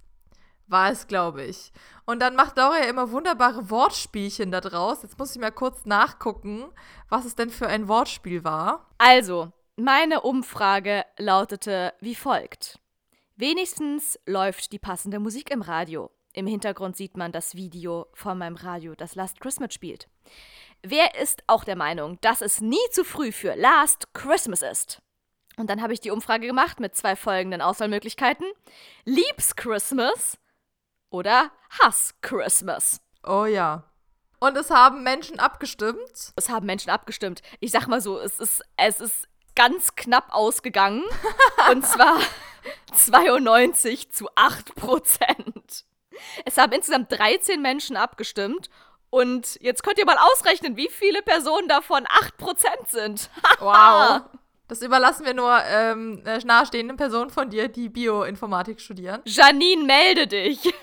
War es, glaube ich. Und dann macht Laura ja immer wunderbare Wortspielchen da draus. Jetzt muss ich mal kurz nachgucken, was es denn für ein Wortspiel war. Also, meine Umfrage lautete wie folgt. Wenigstens läuft die passende Musik im Radio. Im Hintergrund sieht man das Video von meinem Radio, das Last Christmas spielt. Wer ist auch der Meinung, dass es nie zu früh für Last Christmas ist? Und dann habe ich die Umfrage gemacht mit zwei folgenden Auswahlmöglichkeiten. Liebs Christmas oder Hass Christmas. Oh ja. Und es haben Menschen abgestimmt. Es haben Menschen abgestimmt. Ich sag mal so, es ist, es ist ganz knapp ausgegangen. und zwar 92 zu 8 Prozent. Es haben insgesamt 13 Menschen abgestimmt. Und jetzt könnt ihr mal ausrechnen, wie viele Personen davon 8% sind. wow. Das überlassen wir nur ähm, nahestehenden Personen von dir, die Bioinformatik studieren. Janine, melde dich.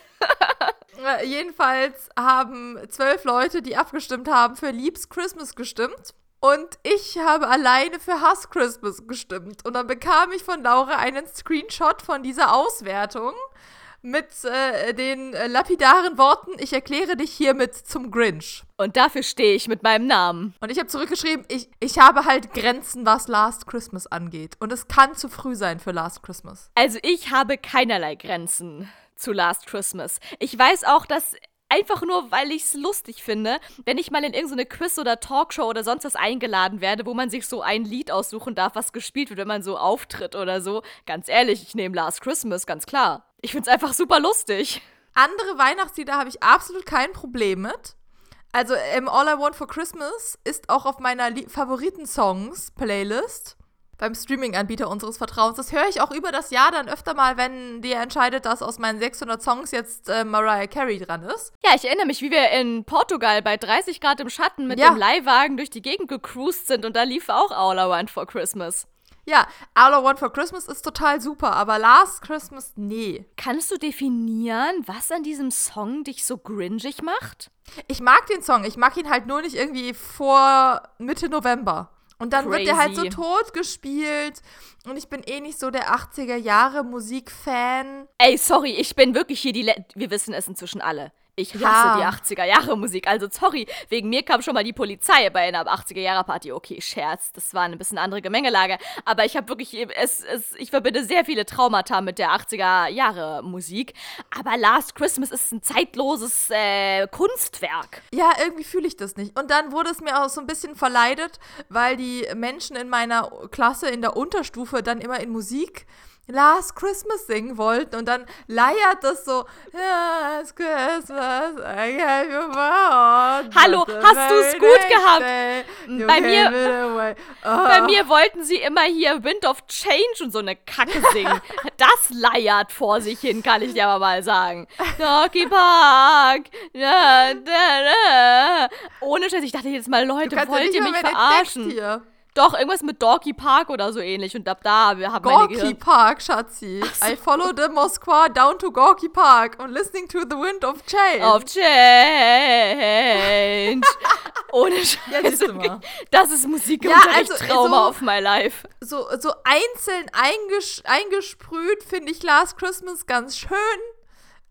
Äh, jedenfalls haben zwölf Leute, die abgestimmt haben, für Liebs Christmas gestimmt. Und ich habe alleine für Hass Christmas gestimmt. Und dann bekam ich von Laura einen Screenshot von dieser Auswertung mit äh, den äh, lapidaren Worten, ich erkläre dich hiermit zum Grinch. Und dafür stehe ich mit meinem Namen. Und ich habe zurückgeschrieben, ich, ich habe halt Grenzen, was Last Christmas angeht. Und es kann zu früh sein für Last Christmas. Also ich habe keinerlei Grenzen zu Last Christmas. Ich weiß auch, dass einfach nur, weil ich es lustig finde, wenn ich mal in irgendeine Quiz- oder Talkshow oder sonst was eingeladen werde, wo man sich so ein Lied aussuchen darf, was gespielt wird, wenn man so auftritt oder so. Ganz ehrlich, ich nehme Last Christmas, ganz klar. Ich finde es einfach super lustig. Andere Weihnachtslieder habe ich absolut kein Problem mit. Also ähm, All I Want for Christmas ist auch auf meiner Favoriten-Songs-Playlist beim Streaming-Anbieter unseres Vertrauens. Das höre ich auch über das Jahr dann öfter mal, wenn der entscheidet, dass aus meinen 600 Songs jetzt äh, Mariah Carey dran ist. Ja, ich erinnere mich, wie wir in Portugal bei 30 Grad im Schatten mit ja. dem Leihwagen durch die Gegend gecruised sind und da lief auch All I Want for Christmas. Ja, All I Want for Christmas ist total super, aber Last Christmas, nee. Kannst du definieren, was an diesem Song dich so gringig macht? Ich mag den Song, ich mag ihn halt nur nicht irgendwie vor Mitte November. Und dann Crazy. wird der halt so tot gespielt. Und ich bin eh nicht so der 80er Jahre Musikfan. Ey, sorry, ich bin wirklich hier die. Le Wir wissen es inzwischen alle. Ich hasse ja. die 80er Jahre Musik. Also sorry, wegen mir kam schon mal die Polizei bei einer 80er Jahre Party. Okay, Scherz, das war eine bisschen andere Gemengelage, aber ich habe wirklich es, es ich verbinde sehr viele Traumata mit der 80er Jahre Musik, aber Last Christmas ist ein zeitloses äh, Kunstwerk. Ja, irgendwie fühle ich das nicht. Und dann wurde es mir auch so ein bisschen verleidet, weil die Menschen in meiner Klasse in der Unterstufe dann immer in Musik Last Christmas singen wollten und dann leiert das so Last Christmas, I gave you my. Hallo, hast du es gut gehabt? Bei mir, oh. bei mir wollten sie immer hier Wind of Change und so eine Kacke singen. das leiert vor sich hin, kann ich dir aber mal sagen. Doggy Park. Ohne Scheiß, ich dachte jetzt mal, Leute, wollt ihr mich verarschen? Doch, irgendwas mit Dorky Park oder so ähnlich. Und ab da haben wir Gorky Park, Schatzi. So. I followed the Moskwa down to Gorky Park and listening to the wind of change. Of change. Ohne Scheiße. Ja, das ist Musik ja, also, Trauma so, of my life. So, so einzeln einges eingesprüht finde ich Last Christmas ganz schön.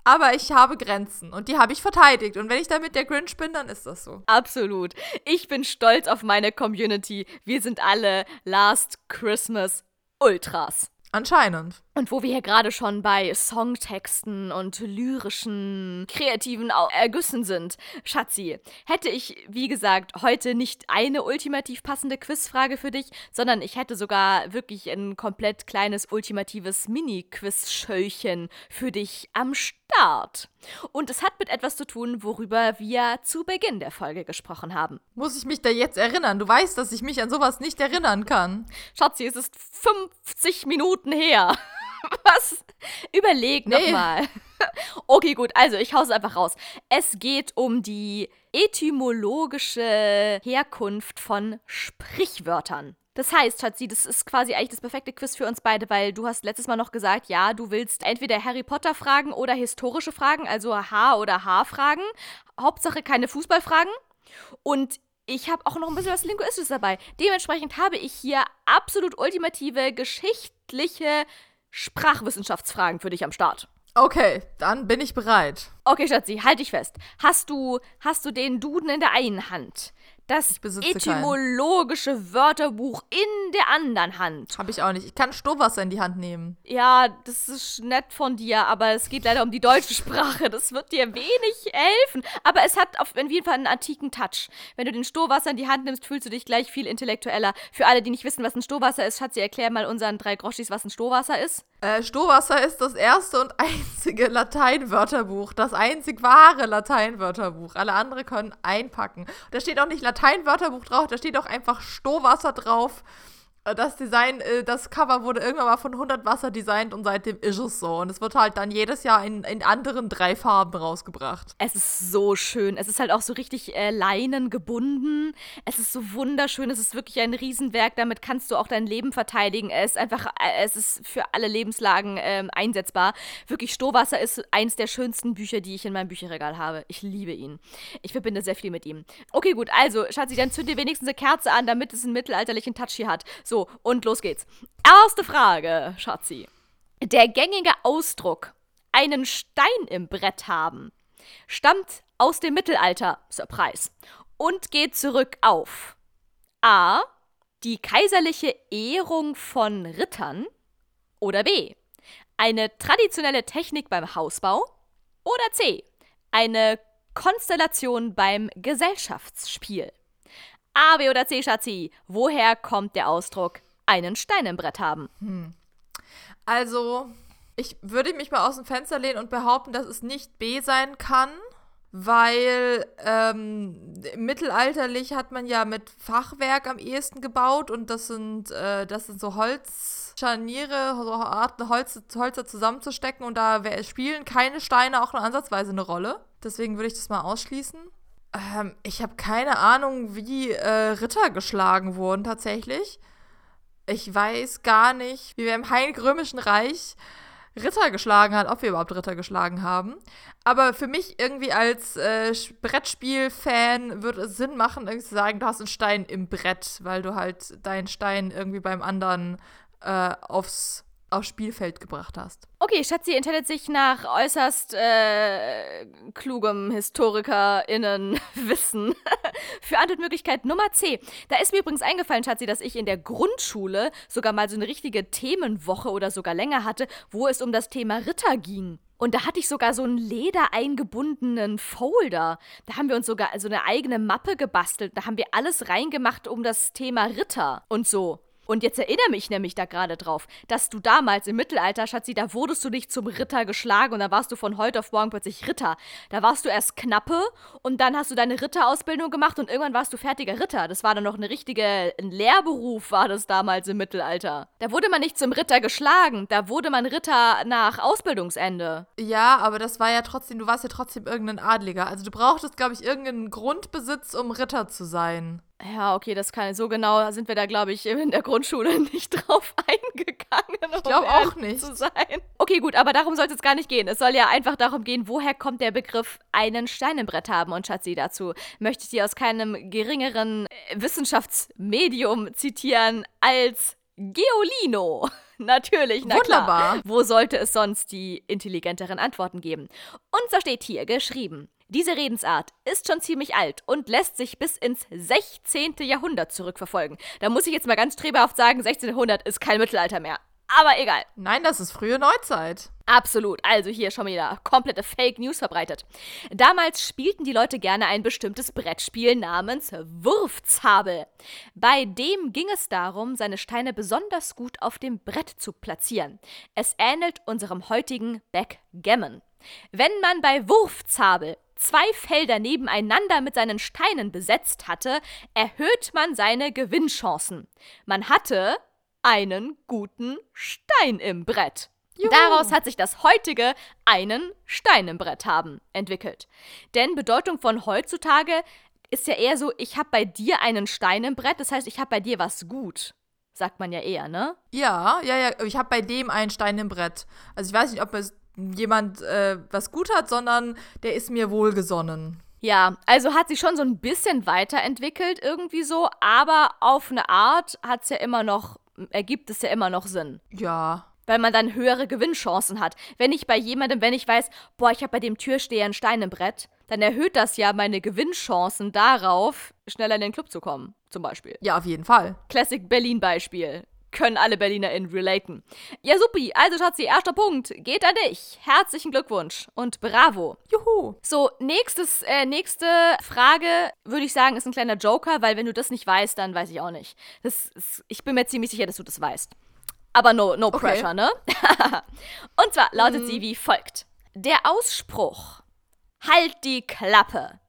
Aber ich habe Grenzen und die habe ich verteidigt. Und wenn ich damit der Grinch bin, dann ist das so. Absolut. Ich bin stolz auf meine Community. Wir sind alle Last Christmas Ultras. Anscheinend. Und wo wir hier gerade schon bei Songtexten und lyrischen, kreativen Ergüssen sind, Schatzi, hätte ich, wie gesagt, heute nicht eine ultimativ passende Quizfrage für dich, sondern ich hätte sogar wirklich ein komplett kleines ultimatives Mini-Quiz-Schöllchen für dich am Start. Und es hat mit etwas zu tun, worüber wir zu Beginn der Folge gesprochen haben. Muss ich mich da jetzt erinnern? Du weißt, dass ich mich an sowas nicht erinnern kann. Schatzi, es ist 50 Minuten her. Was? Überleg nee. nochmal. Okay, gut, also ich hau's einfach raus. Es geht um die etymologische Herkunft von Sprichwörtern. Das heißt, Schatzi, das ist quasi eigentlich das perfekte Quiz für uns beide, weil du hast letztes Mal noch gesagt, ja, du willst entweder Harry Potter Fragen oder historische Fragen, also H- oder H-Fragen. Hauptsache keine Fußballfragen. Und ich habe auch noch ein bisschen was Linguistisches dabei. Dementsprechend habe ich hier absolut ultimative geschichtliche Sprachwissenschaftsfragen für dich am Start. Okay, dann bin ich bereit. Okay, Schatzi, halt dich fest. Hast du, hast du den Duden in der einen Hand? Das etymologische keinen. Wörterbuch in der anderen Hand. Habe ich auch nicht. Ich kann Stohwasser in die Hand nehmen. Ja, das ist nett von dir, aber es geht leider um die deutsche Sprache. Das wird dir wenig helfen. Aber es hat auf jeden Fall einen antiken Touch. Wenn du den Stohwasser in die Hand nimmst, fühlst du dich gleich viel intellektueller. Für alle, die nicht wissen, was ein Stohwasser ist, Schatzi, erklär mal unseren drei Groschis, was ein Stohwasser ist. Äh, Stohwasser ist das erste und einzige Lateinwörterbuch. Das einzig wahre Lateinwörterbuch. Alle anderen können einpacken. Da steht auch nicht Lateinwörterbuch drauf, da steht auch einfach Stohwasser drauf. Das Design, äh, das Cover wurde irgendwann mal von 100 Wasser designt und seitdem ist es so. Und es wird halt dann jedes Jahr in, in anderen drei Farben rausgebracht. Es ist so schön. Es ist halt auch so richtig äh, Leinen gebunden. Es ist so wunderschön. Es ist wirklich ein Riesenwerk. Damit kannst du auch dein Leben verteidigen. Es ist einfach, äh, es ist für alle Lebenslagen äh, einsetzbar. Wirklich, Stohwasser ist eins der schönsten Bücher, die ich in meinem Bücherregal habe. Ich liebe ihn. Ich verbinde sehr viel mit ihm. Okay, gut. Also, Schatzi, dann zünd dir wenigstens eine Kerze an, damit es einen mittelalterlichen Touch hier hat. So, so, und los geht's. Erste Frage, Schatzi. Der gängige Ausdruck, einen Stein im Brett haben, stammt aus dem Mittelalter, Surprise, und geht zurück auf A. Die kaiserliche Ehrung von Rittern oder B. Eine traditionelle Technik beim Hausbau oder C. Eine Konstellation beim Gesellschaftsspiel. A, B oder C, Schatzi? Woher kommt der Ausdruck einen Stein im Brett haben? Hm. Also, ich würde mich mal aus dem Fenster lehnen und behaupten, dass es nicht B sein kann, weil ähm, mittelalterlich hat man ja mit Fachwerk am ehesten gebaut und das sind, äh, das sind so Holzscharniere, so Arten Holz, Holzer zusammenzustecken und da spielen keine Steine auch nur ansatzweise eine Rolle. Deswegen würde ich das mal ausschließen. Ähm, ich habe keine Ahnung, wie äh, Ritter geschlagen wurden tatsächlich. Ich weiß gar nicht, wie wir im Heilig Römischen Reich Ritter geschlagen hat, ob wir überhaupt Ritter geschlagen haben. Aber für mich irgendwie als äh, Brettspiel-Fan würde es Sinn machen, irgendwie zu sagen, du hast einen Stein im Brett, weil du halt deinen Stein irgendwie beim anderen äh, aufs aufs Spielfeld gebracht hast. Okay, Schatzi entscheidet sich nach äußerst äh, klugem HistorikerInnen-Wissen für Antwortmöglichkeit Nummer C. Da ist mir übrigens eingefallen, Schatzi, dass ich in der Grundschule sogar mal so eine richtige Themenwoche oder sogar länger hatte, wo es um das Thema Ritter ging. Und da hatte ich sogar so einen ledereingebundenen Folder. Da haben wir uns sogar so eine eigene Mappe gebastelt. Da haben wir alles reingemacht um das Thema Ritter und so. Und jetzt erinnere mich nämlich da gerade drauf, dass du damals im Mittelalter, Schatzi, da wurdest du nicht zum Ritter geschlagen und da warst du von heute auf morgen plötzlich Ritter. Da warst du erst Knappe und dann hast du deine Ritterausbildung gemacht und irgendwann warst du fertiger Ritter. Das war dann noch eine richtige, ein Lehrberuf war das damals im Mittelalter. Da wurde man nicht zum Ritter geschlagen, da wurde man Ritter nach Ausbildungsende. Ja, aber das war ja trotzdem, du warst ja trotzdem irgendein Adliger. Also du brauchtest, glaube ich, irgendeinen Grundbesitz, um Ritter zu sein. Ja, okay, das kann. So genau sind wir da, glaube ich, in der Grundschule nicht drauf eingegangen. Ich glaube auch nicht. Zu sein. Okay, gut, aber darum soll es jetzt gar nicht gehen. Es soll ja einfach darum gehen, woher kommt der Begriff einen Stein im Brett haben. Und Schatzi, dazu möchte ich dir aus keinem geringeren äh, Wissenschaftsmedium zitieren als Geolino. Natürlich, na Wunderbar. Klar. Wo sollte es sonst die intelligenteren Antworten geben? Und so steht hier geschrieben. Diese Redensart ist schon ziemlich alt und lässt sich bis ins 16. Jahrhundert zurückverfolgen. Da muss ich jetzt mal ganz streberhaft sagen, 16. Jahrhundert ist kein Mittelalter mehr. aber egal. Nein, das ist frühe Neuzeit. Absolut. Also hier schon wieder komplette Fake News verbreitet. Damals spielten die Leute gerne ein bestimmtes Brettspiel namens Wurfzabel. Bei dem ging es darum, seine Steine besonders gut auf dem Brett zu platzieren. Es ähnelt unserem heutigen Backgammon. Wenn man bei Wurfzabel zwei Felder nebeneinander mit seinen Steinen besetzt hatte, erhöht man seine Gewinnchancen. Man hatte einen guten Stein im Brett. Juhu. Daraus hat sich das heutige einen Stein im Brett haben entwickelt. Denn Bedeutung von heutzutage ist ja eher so, ich habe bei dir einen Stein im Brett, das heißt, ich habe bei dir was gut. Sagt man ja eher, ne? Ja, ja, ja, ich habe bei dem einen Stein im Brett. Also ich weiß nicht, ob es jemand äh, was gut hat, sondern der ist mir wohlgesonnen. Ja, also hat sich schon so ein bisschen weiterentwickelt irgendwie so, aber auf eine Art hat es ja immer noch ergibt es ja immer noch Sinn. Ja. Weil man dann höhere Gewinnchancen hat. Wenn ich bei jemandem, wenn ich weiß, boah, ich habe bei dem Türsteher einen Stein im Brett, dann erhöht das ja meine Gewinnchancen darauf, schneller in den Club zu kommen, zum Beispiel. Ja, auf jeden Fall. Classic Berlin-Beispiel können alle BerlinerInnen relaten. Ja, supi. Also, Schatzi, erster Punkt. Geht an dich. Herzlichen Glückwunsch und bravo. Juhu. So, nächstes, äh, nächste Frage, würde ich sagen, ist ein kleiner Joker, weil wenn du das nicht weißt, dann weiß ich auch nicht. Das ist, ich bin mir ziemlich sicher, dass du das weißt. Aber no, no pressure, okay. ne? und zwar lautet mhm. sie wie folgt. Der Ausspruch Halt die Klappe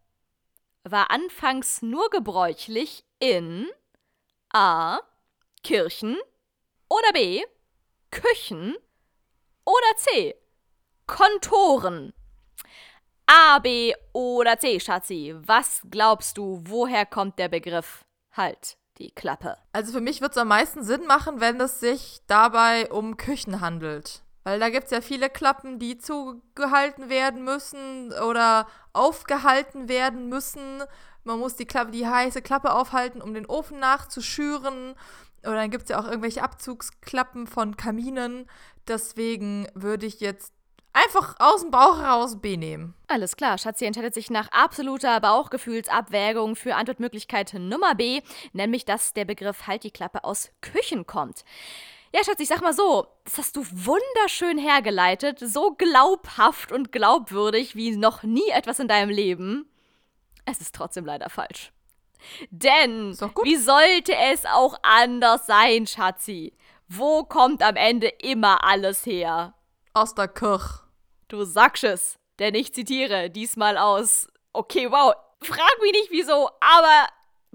war anfangs nur gebräuchlich in A. Kirchen, oder B. Küchen. Oder C. Kontoren. A, B oder C, Schatzi. Was glaubst du, woher kommt der Begriff halt die Klappe? Also für mich wird es am meisten Sinn machen, wenn es sich dabei um Küchen handelt. Weil da gibt es ja viele Klappen, die zugehalten werden müssen oder aufgehalten werden müssen. Man muss die Klappe, die heiße Klappe aufhalten, um den Ofen nachzuschüren. Oder dann gibt es ja auch irgendwelche Abzugsklappen von Kaminen. Deswegen würde ich jetzt einfach aus dem Bauch heraus B nehmen. Alles klar, Schatzi entscheidet sich nach absoluter Bauchgefühlsabwägung für Antwortmöglichkeit Nummer B, nämlich dass der Begriff Halt die Klappe aus Küchen kommt. Ja, Schatz, ich sag mal so, das hast du wunderschön hergeleitet, so glaubhaft und glaubwürdig wie noch nie etwas in deinem Leben. Es ist trotzdem leider falsch. Denn wie sollte es auch anders sein, Schatzi? Wo kommt am Ende immer alles her? Aus der Kirche. Du sagst es, denn ich zitiere diesmal aus. Okay, wow. Frag mich nicht wieso, aber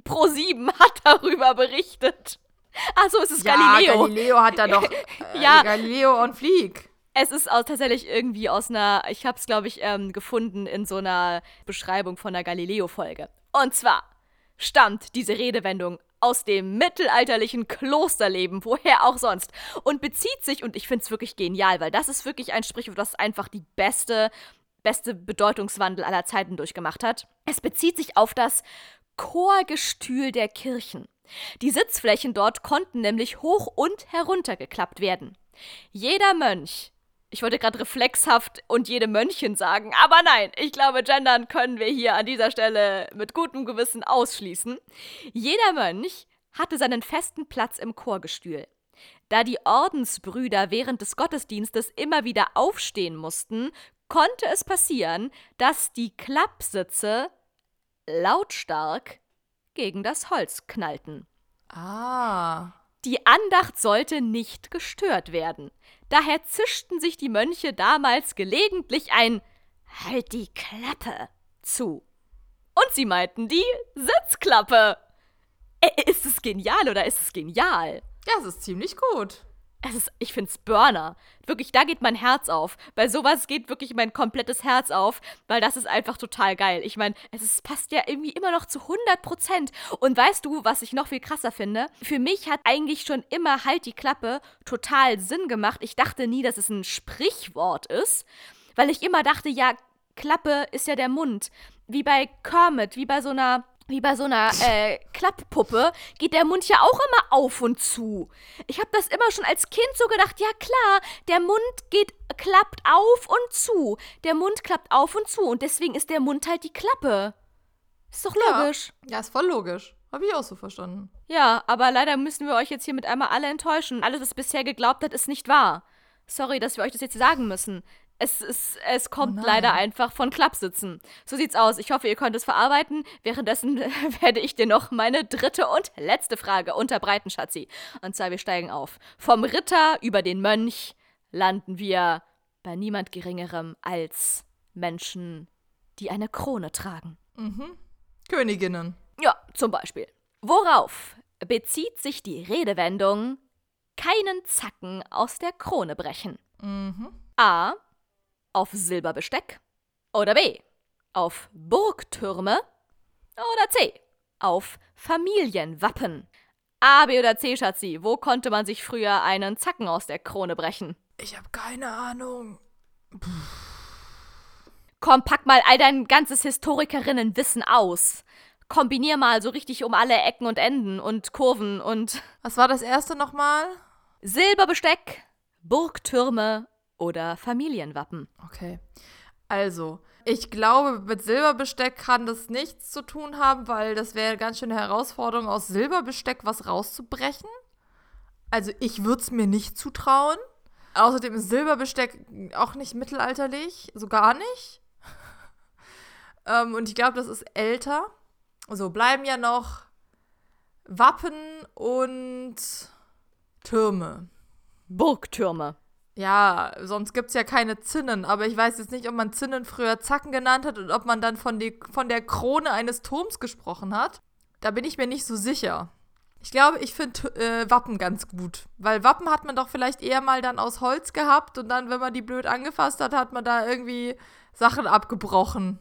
Pro7 hat darüber berichtet. Achso, es ist ja, Galileo. Galileo hat da doch. Äh, ja. Galileo und Flieg. Es ist aus, tatsächlich irgendwie aus einer, ich habe es glaube ich ähm, gefunden in so einer Beschreibung von einer Galileo-Folge. Und zwar stammt diese Redewendung aus dem mittelalterlichen Klosterleben, woher auch sonst, und bezieht sich, und ich finde es wirklich genial, weil das ist wirklich ein Sprichwort, das einfach die beste, beste Bedeutungswandel aller Zeiten durchgemacht hat. Es bezieht sich auf das Chorgestühl der Kirchen. Die Sitzflächen dort konnten nämlich hoch und herunter geklappt werden. Jeder Mönch, ich wollte gerade reflexhaft und jede Mönchin sagen, aber nein, ich glaube, gendern können wir hier an dieser Stelle mit gutem Gewissen ausschließen. Jeder Mönch hatte seinen festen Platz im Chorgestühl. Da die Ordensbrüder während des Gottesdienstes immer wieder aufstehen mussten, konnte es passieren, dass die Klappsitze lautstark gegen das Holz knallten. Ah. Die Andacht sollte nicht gestört werden. Daher zischten sich die Mönche damals gelegentlich ein Halt die Klappe zu. Und sie meinten die Sitzklappe. Ist es genial oder ist es genial? Ja, es ist ziemlich gut es ist, ich finde es Burner. Wirklich, da geht mein Herz auf. Bei sowas geht wirklich mein komplettes Herz auf, weil das ist einfach total geil. Ich meine, es ist, passt ja irgendwie immer noch zu 100 Prozent. Und weißt du, was ich noch viel krasser finde? Für mich hat eigentlich schon immer halt die Klappe total Sinn gemacht. Ich dachte nie, dass es ein Sprichwort ist, weil ich immer dachte, ja, Klappe ist ja der Mund. Wie bei Kermit, wie bei so einer wie bei so einer äh, Klapppuppe, geht der Mund ja auch immer auf und zu. Ich habe das immer schon als Kind so gedacht, ja klar, der Mund geht, klappt auf und zu. Der Mund klappt auf und zu und deswegen ist der Mund halt die Klappe. Ist doch logisch. Ja, ja ist voll logisch. Habe ich auch so verstanden. Ja, aber leider müssen wir euch jetzt hier mit einmal alle enttäuschen. Alles, was bisher geglaubt hat, ist nicht wahr. Sorry, dass wir euch das jetzt sagen müssen. Es, es, es kommt Oh leider einfach von Klappsitzen. So sieht's aus. Ich hoffe, ihr könnt es verarbeiten. Währenddessen werde ich dir noch meine dritte und letzte Frage unterbreiten, Schatzi. Und zwar, wir steigen auf. Vom Ritter über den Mönch landen wir bei niemand Geringerem als Menschen, die eine Krone tragen. Königinnen. Ja, zum Beispiel. Worauf bezieht sich die Redewendung keinen Zacken aus der Krone brechen? A. Auf Silberbesteck. Oder B. Auf Burgtürme. Oder C. Auf Familienwappen. A, B oder C, Schatzi, wo konnte man sich früher einen Zacken aus der Krone brechen? Ich habe keine Ahnung. Komm, pack mal all dein ganzes Historikerinnenwissen aus. Kombinier mal so richtig um alle Ecken und Enden und Kurven und Was war das erste nochmal? Silberbesteck, Burgtürme oder Familienwappen. Okay. Also, ich glaube, mit Silberbesteck kann das nichts zu tun haben, weil das wäre eine ganz schöne Herausforderung, aus Silberbesteck was rauszubrechen. Also, ich würde es mir nicht zutrauen. Außerdem ist Silberbesteck auch nicht mittelalterlich, so gar nicht. ähm, und ich glaube, das ist älter. So, bleiben ja noch Wappen und Türme. Burgtürme. Ja, sonst gibt's ja keine Zinnen, aber ich weiß jetzt nicht, ob man Zinnen früher Zacken genannt hat und ob man dann von, die, von der Krone eines Turms gesprochen hat. Da bin ich mir nicht so sicher. Ich glaube, ich finde äh, Wappen ganz gut, weil Wappen hat man doch vielleicht eher mal dann aus Holz gehabt und dann, wenn man die blöd angefasst hat, hat man da irgendwie Sachen abgebrochen.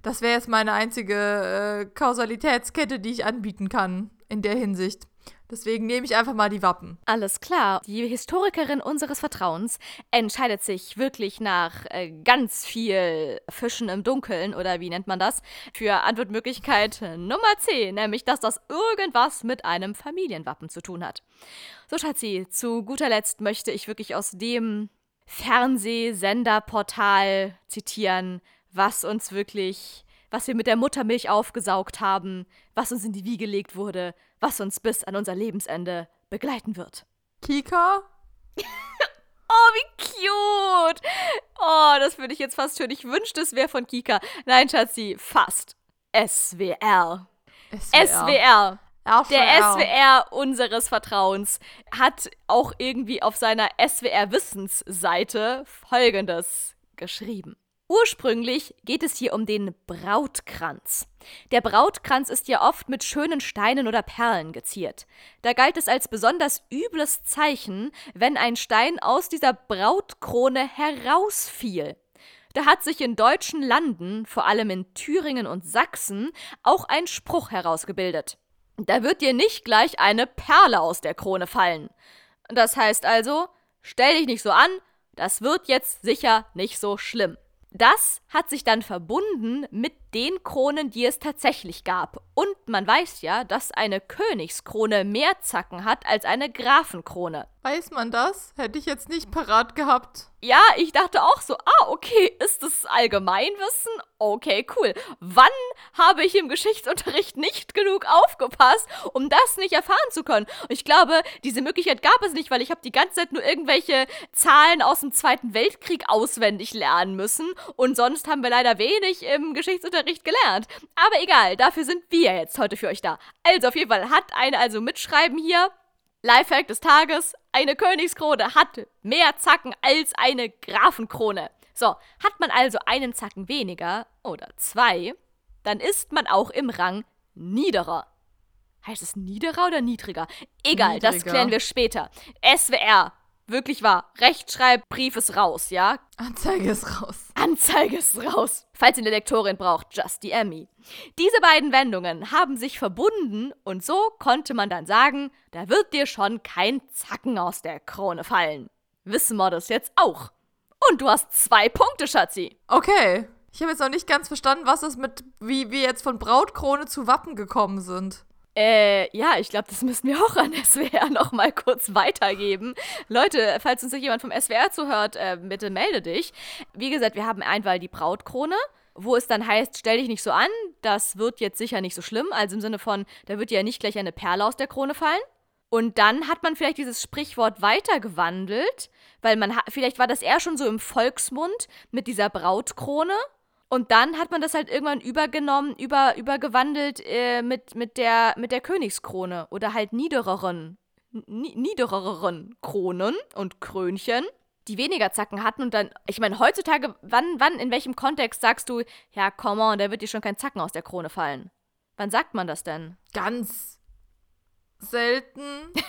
Das wäre jetzt meine einzige äh, Kausalitätskette, die ich anbieten kann in der Hinsicht. Deswegen nehme ich einfach mal die Wappen. Alles klar. Die Historikerin unseres Vertrauens entscheidet sich wirklich nach äh, ganz viel Fischen im Dunkeln oder wie nennt man das? Für Antwortmöglichkeit Nummer C, nämlich dass das irgendwas mit einem Familienwappen zu tun hat. So, Schatzi, zu guter Letzt möchte ich wirklich aus dem Fernsehsenderportal zitieren, was uns wirklich, was wir mit der Muttermilch aufgesaugt haben, was uns in die Wiege gelegt wurde, was uns bis an unser Lebensende begleiten wird. Kika? Oh, wie cute! Oh, das würde ich jetzt fast hören. Ich wünschte, es wäre von Kika. Nein, Schatzi, fast. SWR. SWR. Der SWR unseres Vertrauens hat auch irgendwie auf seiner SWR-Wissensseite Folgendes geschrieben. Ursprünglich geht es hier um den Brautkranz. Der Brautkranz ist ja oft mit schönen Steinen oder Perlen geziert. Da galt es als besonders übles Zeichen, wenn ein Stein aus dieser Brautkrone herausfiel. Da hat sich in deutschen Landen, vor allem in Thüringen und Sachsen, auch ein Spruch herausgebildet. Da wird dir nicht gleich eine Perle aus der Krone fallen. Das heißt also, stell dich nicht so an, das wird jetzt sicher nicht so schlimm. Das hat sich dann verbunden mit den Kronen, die es tatsächlich gab. Und man weiß ja, dass eine Königskrone mehr Zacken hat als eine Grafenkrone. Weiß man das? Hätte ich jetzt nicht parat gehabt. Ja, ich dachte auch so, ah, okay, ist das Allgemeinwissen? Okay, cool. Wann habe ich im Geschichtsunterricht nicht genug aufgepasst, um das nicht erfahren zu können? Und ich glaube, diese Möglichkeit gab es nicht, weil ich habe die ganze Zeit nur irgendwelche Zahlen aus dem Zweiten Weltkrieg auswendig lernen müssen und sonst haben wir leider wenig im Geschichtsunterricht gelernt. Aber egal, dafür sind wir jetzt heute für euch da. Also auf jeden Fall hat eine also mitschreiben hier. Lifehack des Tages: Eine Königskrone hat mehr Zacken als eine Grafenkrone. So, hat man also einen Zacken weniger oder zwei, dann ist man auch im Rang niederer. Heißt es niederer oder niedriger? Egal, das Niedriger. klären wir später. SWR, wirklich wahr. Rechtschreibbrief ist raus, ja? Anzeige ist raus. Anzeige ist raus. Falls ihr eine Lektorin braucht, just die Emmy. Diese beiden Wendungen haben sich verbunden und so konnte man dann sagen, da wird dir schon kein Zacken aus der Krone fallen. Wissen wir das jetzt auch. Und du hast zwei Punkte, Schatzi. Okay. Ich habe jetzt noch nicht ganz verstanden, was es mit, wie wir jetzt von Brautkrone zu Wappen gekommen sind. Äh, ja, ich glaube, das müssen wir auch an SWR noch mal kurz weitergeben. Leute, falls uns jemand vom SWR zuhört, äh, bitte melde dich. Wie gesagt, wir haben einmal die Brautkrone, wo es dann heißt, stell dich nicht so an, das wird jetzt sicher nicht so schlimm. Also im Sinne von, da wird dir ja nicht gleich eine Perle aus der Krone fallen. Und dann hat man vielleicht dieses Sprichwort weitergewandelt, weil man vielleicht war das eher schon so im Volksmund mit dieser Brautkrone. Und dann hat man das halt irgendwann übergenommen, über, übergewandelt äh, mit, mit, der, mit der Königskrone oder halt niedereren, niedereren Kronen und Krönchen die weniger Zacken hatten und dann, ich meine, heutzutage, wann, wann, in welchem Kontext sagst du, ja, come on, da wird dir schon kein Zacken aus der Krone fallen? Wann sagt man das denn? Ganz selten.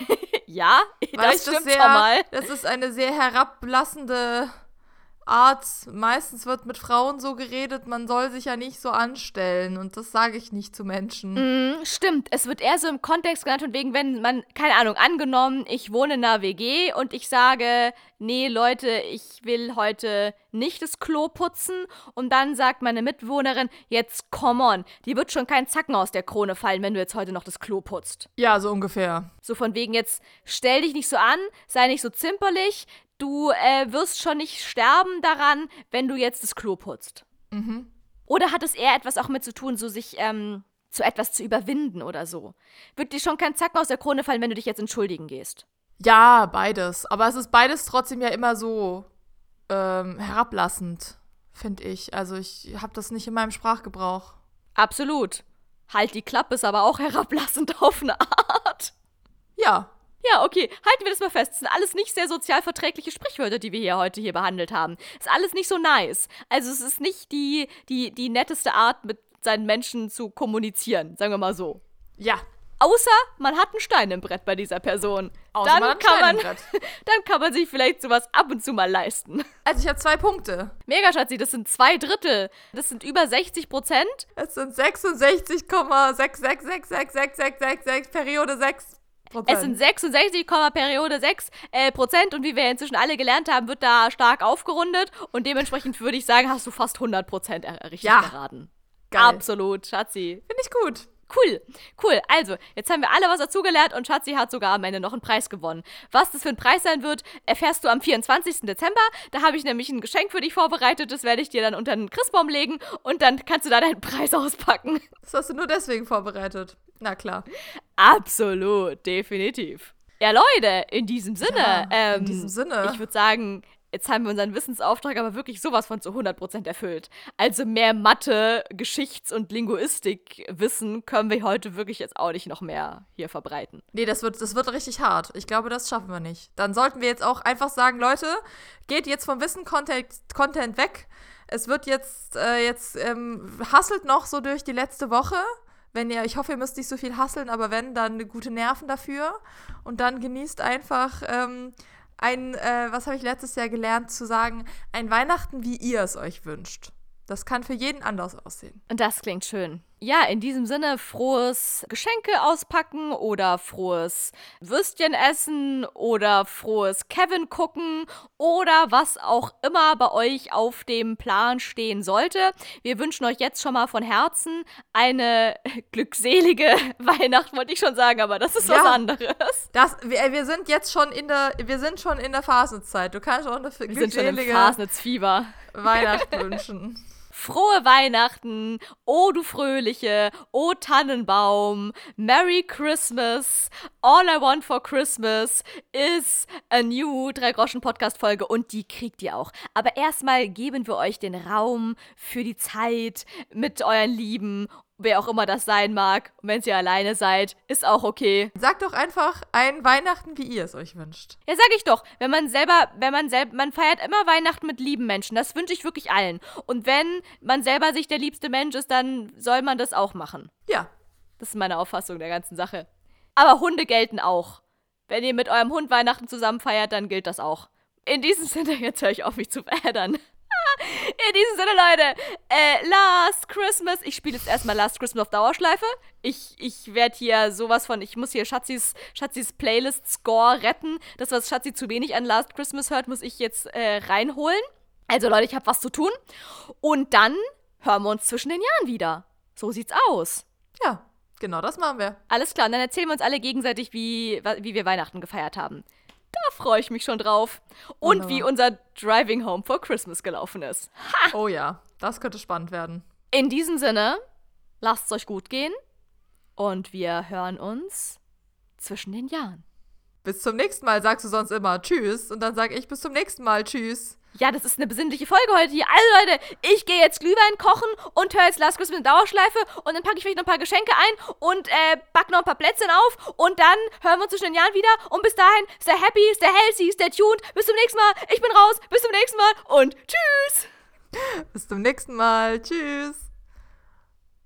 ja, das stimmt sehr, schon mal. Das ist eine sehr herablassende Art, meistens wird mit Frauen so geredet, man soll sich ja nicht so anstellen. Und das sage ich nicht zu Menschen. Mm, stimmt. Es wird eher so im Kontext genannt, von wegen, wenn man, keine Ahnung, angenommen, ich wohne in einer WG und ich sage, nee, Leute, ich will heute nicht das Klo putzen. Und dann sagt meine Mitbewohnerin, jetzt come on, die wird schon kein Zacken aus der Krone fallen, wenn du jetzt heute noch das Klo putzt. Ja, so ungefähr. So von wegen jetzt, stell dich nicht so an, sei nicht so zimperlich, du äh, wirst schon nicht sterben daran, wenn du jetzt das Klo putzt. Mhm. Oder hat es eher etwas auch mit zu tun, so sich ähm, zu etwas zu überwinden oder so? Wird dir schon kein Zacken aus der Krone fallen, wenn du dich jetzt entschuldigen gehst? Ja, beides. Aber es ist beides trotzdem ja immer so ähm, herablassend, finde ich. Also ich habe das nicht in meinem Sprachgebrauch. Absolut. Halt die Klappe ist aber auch herablassend auf eine Art. Ja, ja, okay, halten wir das mal fest. Das sind alles nicht sehr sozial verträgliche Sprichwörter, die wir hier heute hier behandelt haben. Ist alles nicht so nice. Also es ist nicht die, die, die netteste Art, mit seinen Menschen zu kommunizieren, sagen wir mal so. Ja. Außer man hat einen Stein im Brett bei dieser Person. Außer dann man kann man, dann kann man sich vielleicht sowas ab und zu mal leisten. Also ich habe zwei Punkte. Mega Schatzi, das sind zwei Drittel. Das sind über 60 Prozent. Es sind 66,66666666 Periode 6 es sind 66, Periode 6 äh, Prozent und wie wir inzwischen alle gelernt haben, wird da stark aufgerundet und dementsprechend würde ich sagen, hast du fast 100 Prozent richtig ja. geraten. Geil. Absolut, Schatzi. Finde ich gut. Cool, cool. Also, jetzt haben wir alle was dazugelernt und Schatzi hat sogar am Ende noch einen Preis gewonnen. Was das für ein Preis sein wird, erfährst du am 24. Dezember. Da habe ich nämlich ein Geschenk für dich vorbereitet. Das werde ich dir dann unter den Christbaum legen und dann kannst du da deinen Preis auspacken. Das hast du nur deswegen vorbereitet. Na klar. Absolut, definitiv. Ja, Leute, in diesem Sinne. Ja, ähm, in diesem Sinne. Ich würde sagen, jetzt haben wir unseren Wissensauftrag aber wirklich sowas von zu 100% erfüllt. Also mehr Mathe, Geschichts- und Linguistikwissen können wir heute wirklich jetzt auch nicht noch mehr hier verbreiten. Nee, das wird, das wird richtig hart. Ich glaube, das schaffen wir nicht. Dann sollten wir jetzt auch einfach sagen, Leute, geht jetzt vom Wissen-Content weg. Es wird jetzt, äh, jetzt ähm, hasselt noch so durch die letzte Woche. Wenn ihr, ich hoffe, ihr müsst nicht so viel hasseln, aber wenn, dann gute Nerven dafür. Und dann genießt einfach ähm, ein, äh, was habe ich letztes Jahr gelernt, zu sagen, ein Weihnachten, wie ihr es euch wünscht. Das kann für jeden anders aussehen. Und das klingt schön. Ja, in diesem Sinne frohes Geschenke auspacken oder frohes Würstchen essen oder frohes Kevin gucken oder was auch immer bei euch auf dem Plan stehen sollte. Wir wünschen euch jetzt schon mal von Herzen eine glückselige Weihnacht, wollte ich schon sagen, aber das ist ja, was anderes. Das, wir, wir, sind jetzt schon in der, wir sind schon in der Fasenzeit. Du kannst auch eine wir glückselige Weihnacht wünschen. Frohe Weihnachten, oh du Fröhliche, oh Tannenbaum, Merry Christmas, All I Want for Christmas is a new Drei-Groschen-Podcast-Folge und die kriegt ihr auch. Aber erstmal geben wir euch den Raum für die Zeit mit euren Lieben wer auch immer das sein mag. Und wenn ihr alleine seid, ist auch okay. Sagt doch einfach ein Weihnachten, wie ihr es euch wünscht. Ja, sag ich doch. Wenn man selber, wenn man selber, man feiert immer Weihnachten mit lieben Menschen. Das wünsche ich wirklich allen. Und wenn man selber sich der liebste Mensch ist, dann soll man das auch machen. Ja. Das ist meine Auffassung der ganzen Sache. Aber Hunde gelten auch. Wenn ihr mit eurem Hund Weihnachten zusammen feiert, dann gilt das auch. In diesem Sinne, jetzt höre ich auf, mich zu verändern. In diesem Sinne, Leute, äh, Last Christmas. Ich spiele jetzt erstmal Last Christmas auf Dauerschleife. Ich, ich werde hier sowas von, ich muss hier Schatzis, Schatzis Playlist-Score retten. Das, was Schatzi zu wenig an Last Christmas hört, muss ich jetzt äh, reinholen. Also, Leute, ich habe was zu tun. Und dann hören wir uns zwischen den Jahren wieder. So sieht's aus. Ja, genau das machen wir. Alles klar, und dann erzählen wir uns alle gegenseitig, wie, wie wir Weihnachten gefeiert haben. Da freue ich mich schon drauf. Und Wunderbar. wie unser Driving Home for Christmas gelaufen ist. Ha! Oh ja. das könnte spannend werden. In diesem Sinne, lasst es euch gut gehen und wir hören uns zwischen den Jahren. Bis zum nächsten Mal sagst du sonst immer Tschüss und dann sag ich bis zum nächsten Mal Tschüss. Ja, das ist eine besinnliche Folge heute hier. Also Leute, ich gehe jetzt Glühwein kochen und höre jetzt Last Christmas in Dauerschleife und dann packe ich vielleicht noch ein paar Geschenke ein und äh, back noch ein paar Plätzchen auf und dann hören wir uns zwischen den Jahren wieder und bis dahin, stay happy, stay healthy, stay tuned. Bis zum nächsten Mal. Ich bin raus. Bis zum nächsten Mal und tschüss. Bis zum nächsten Mal. Tschüss.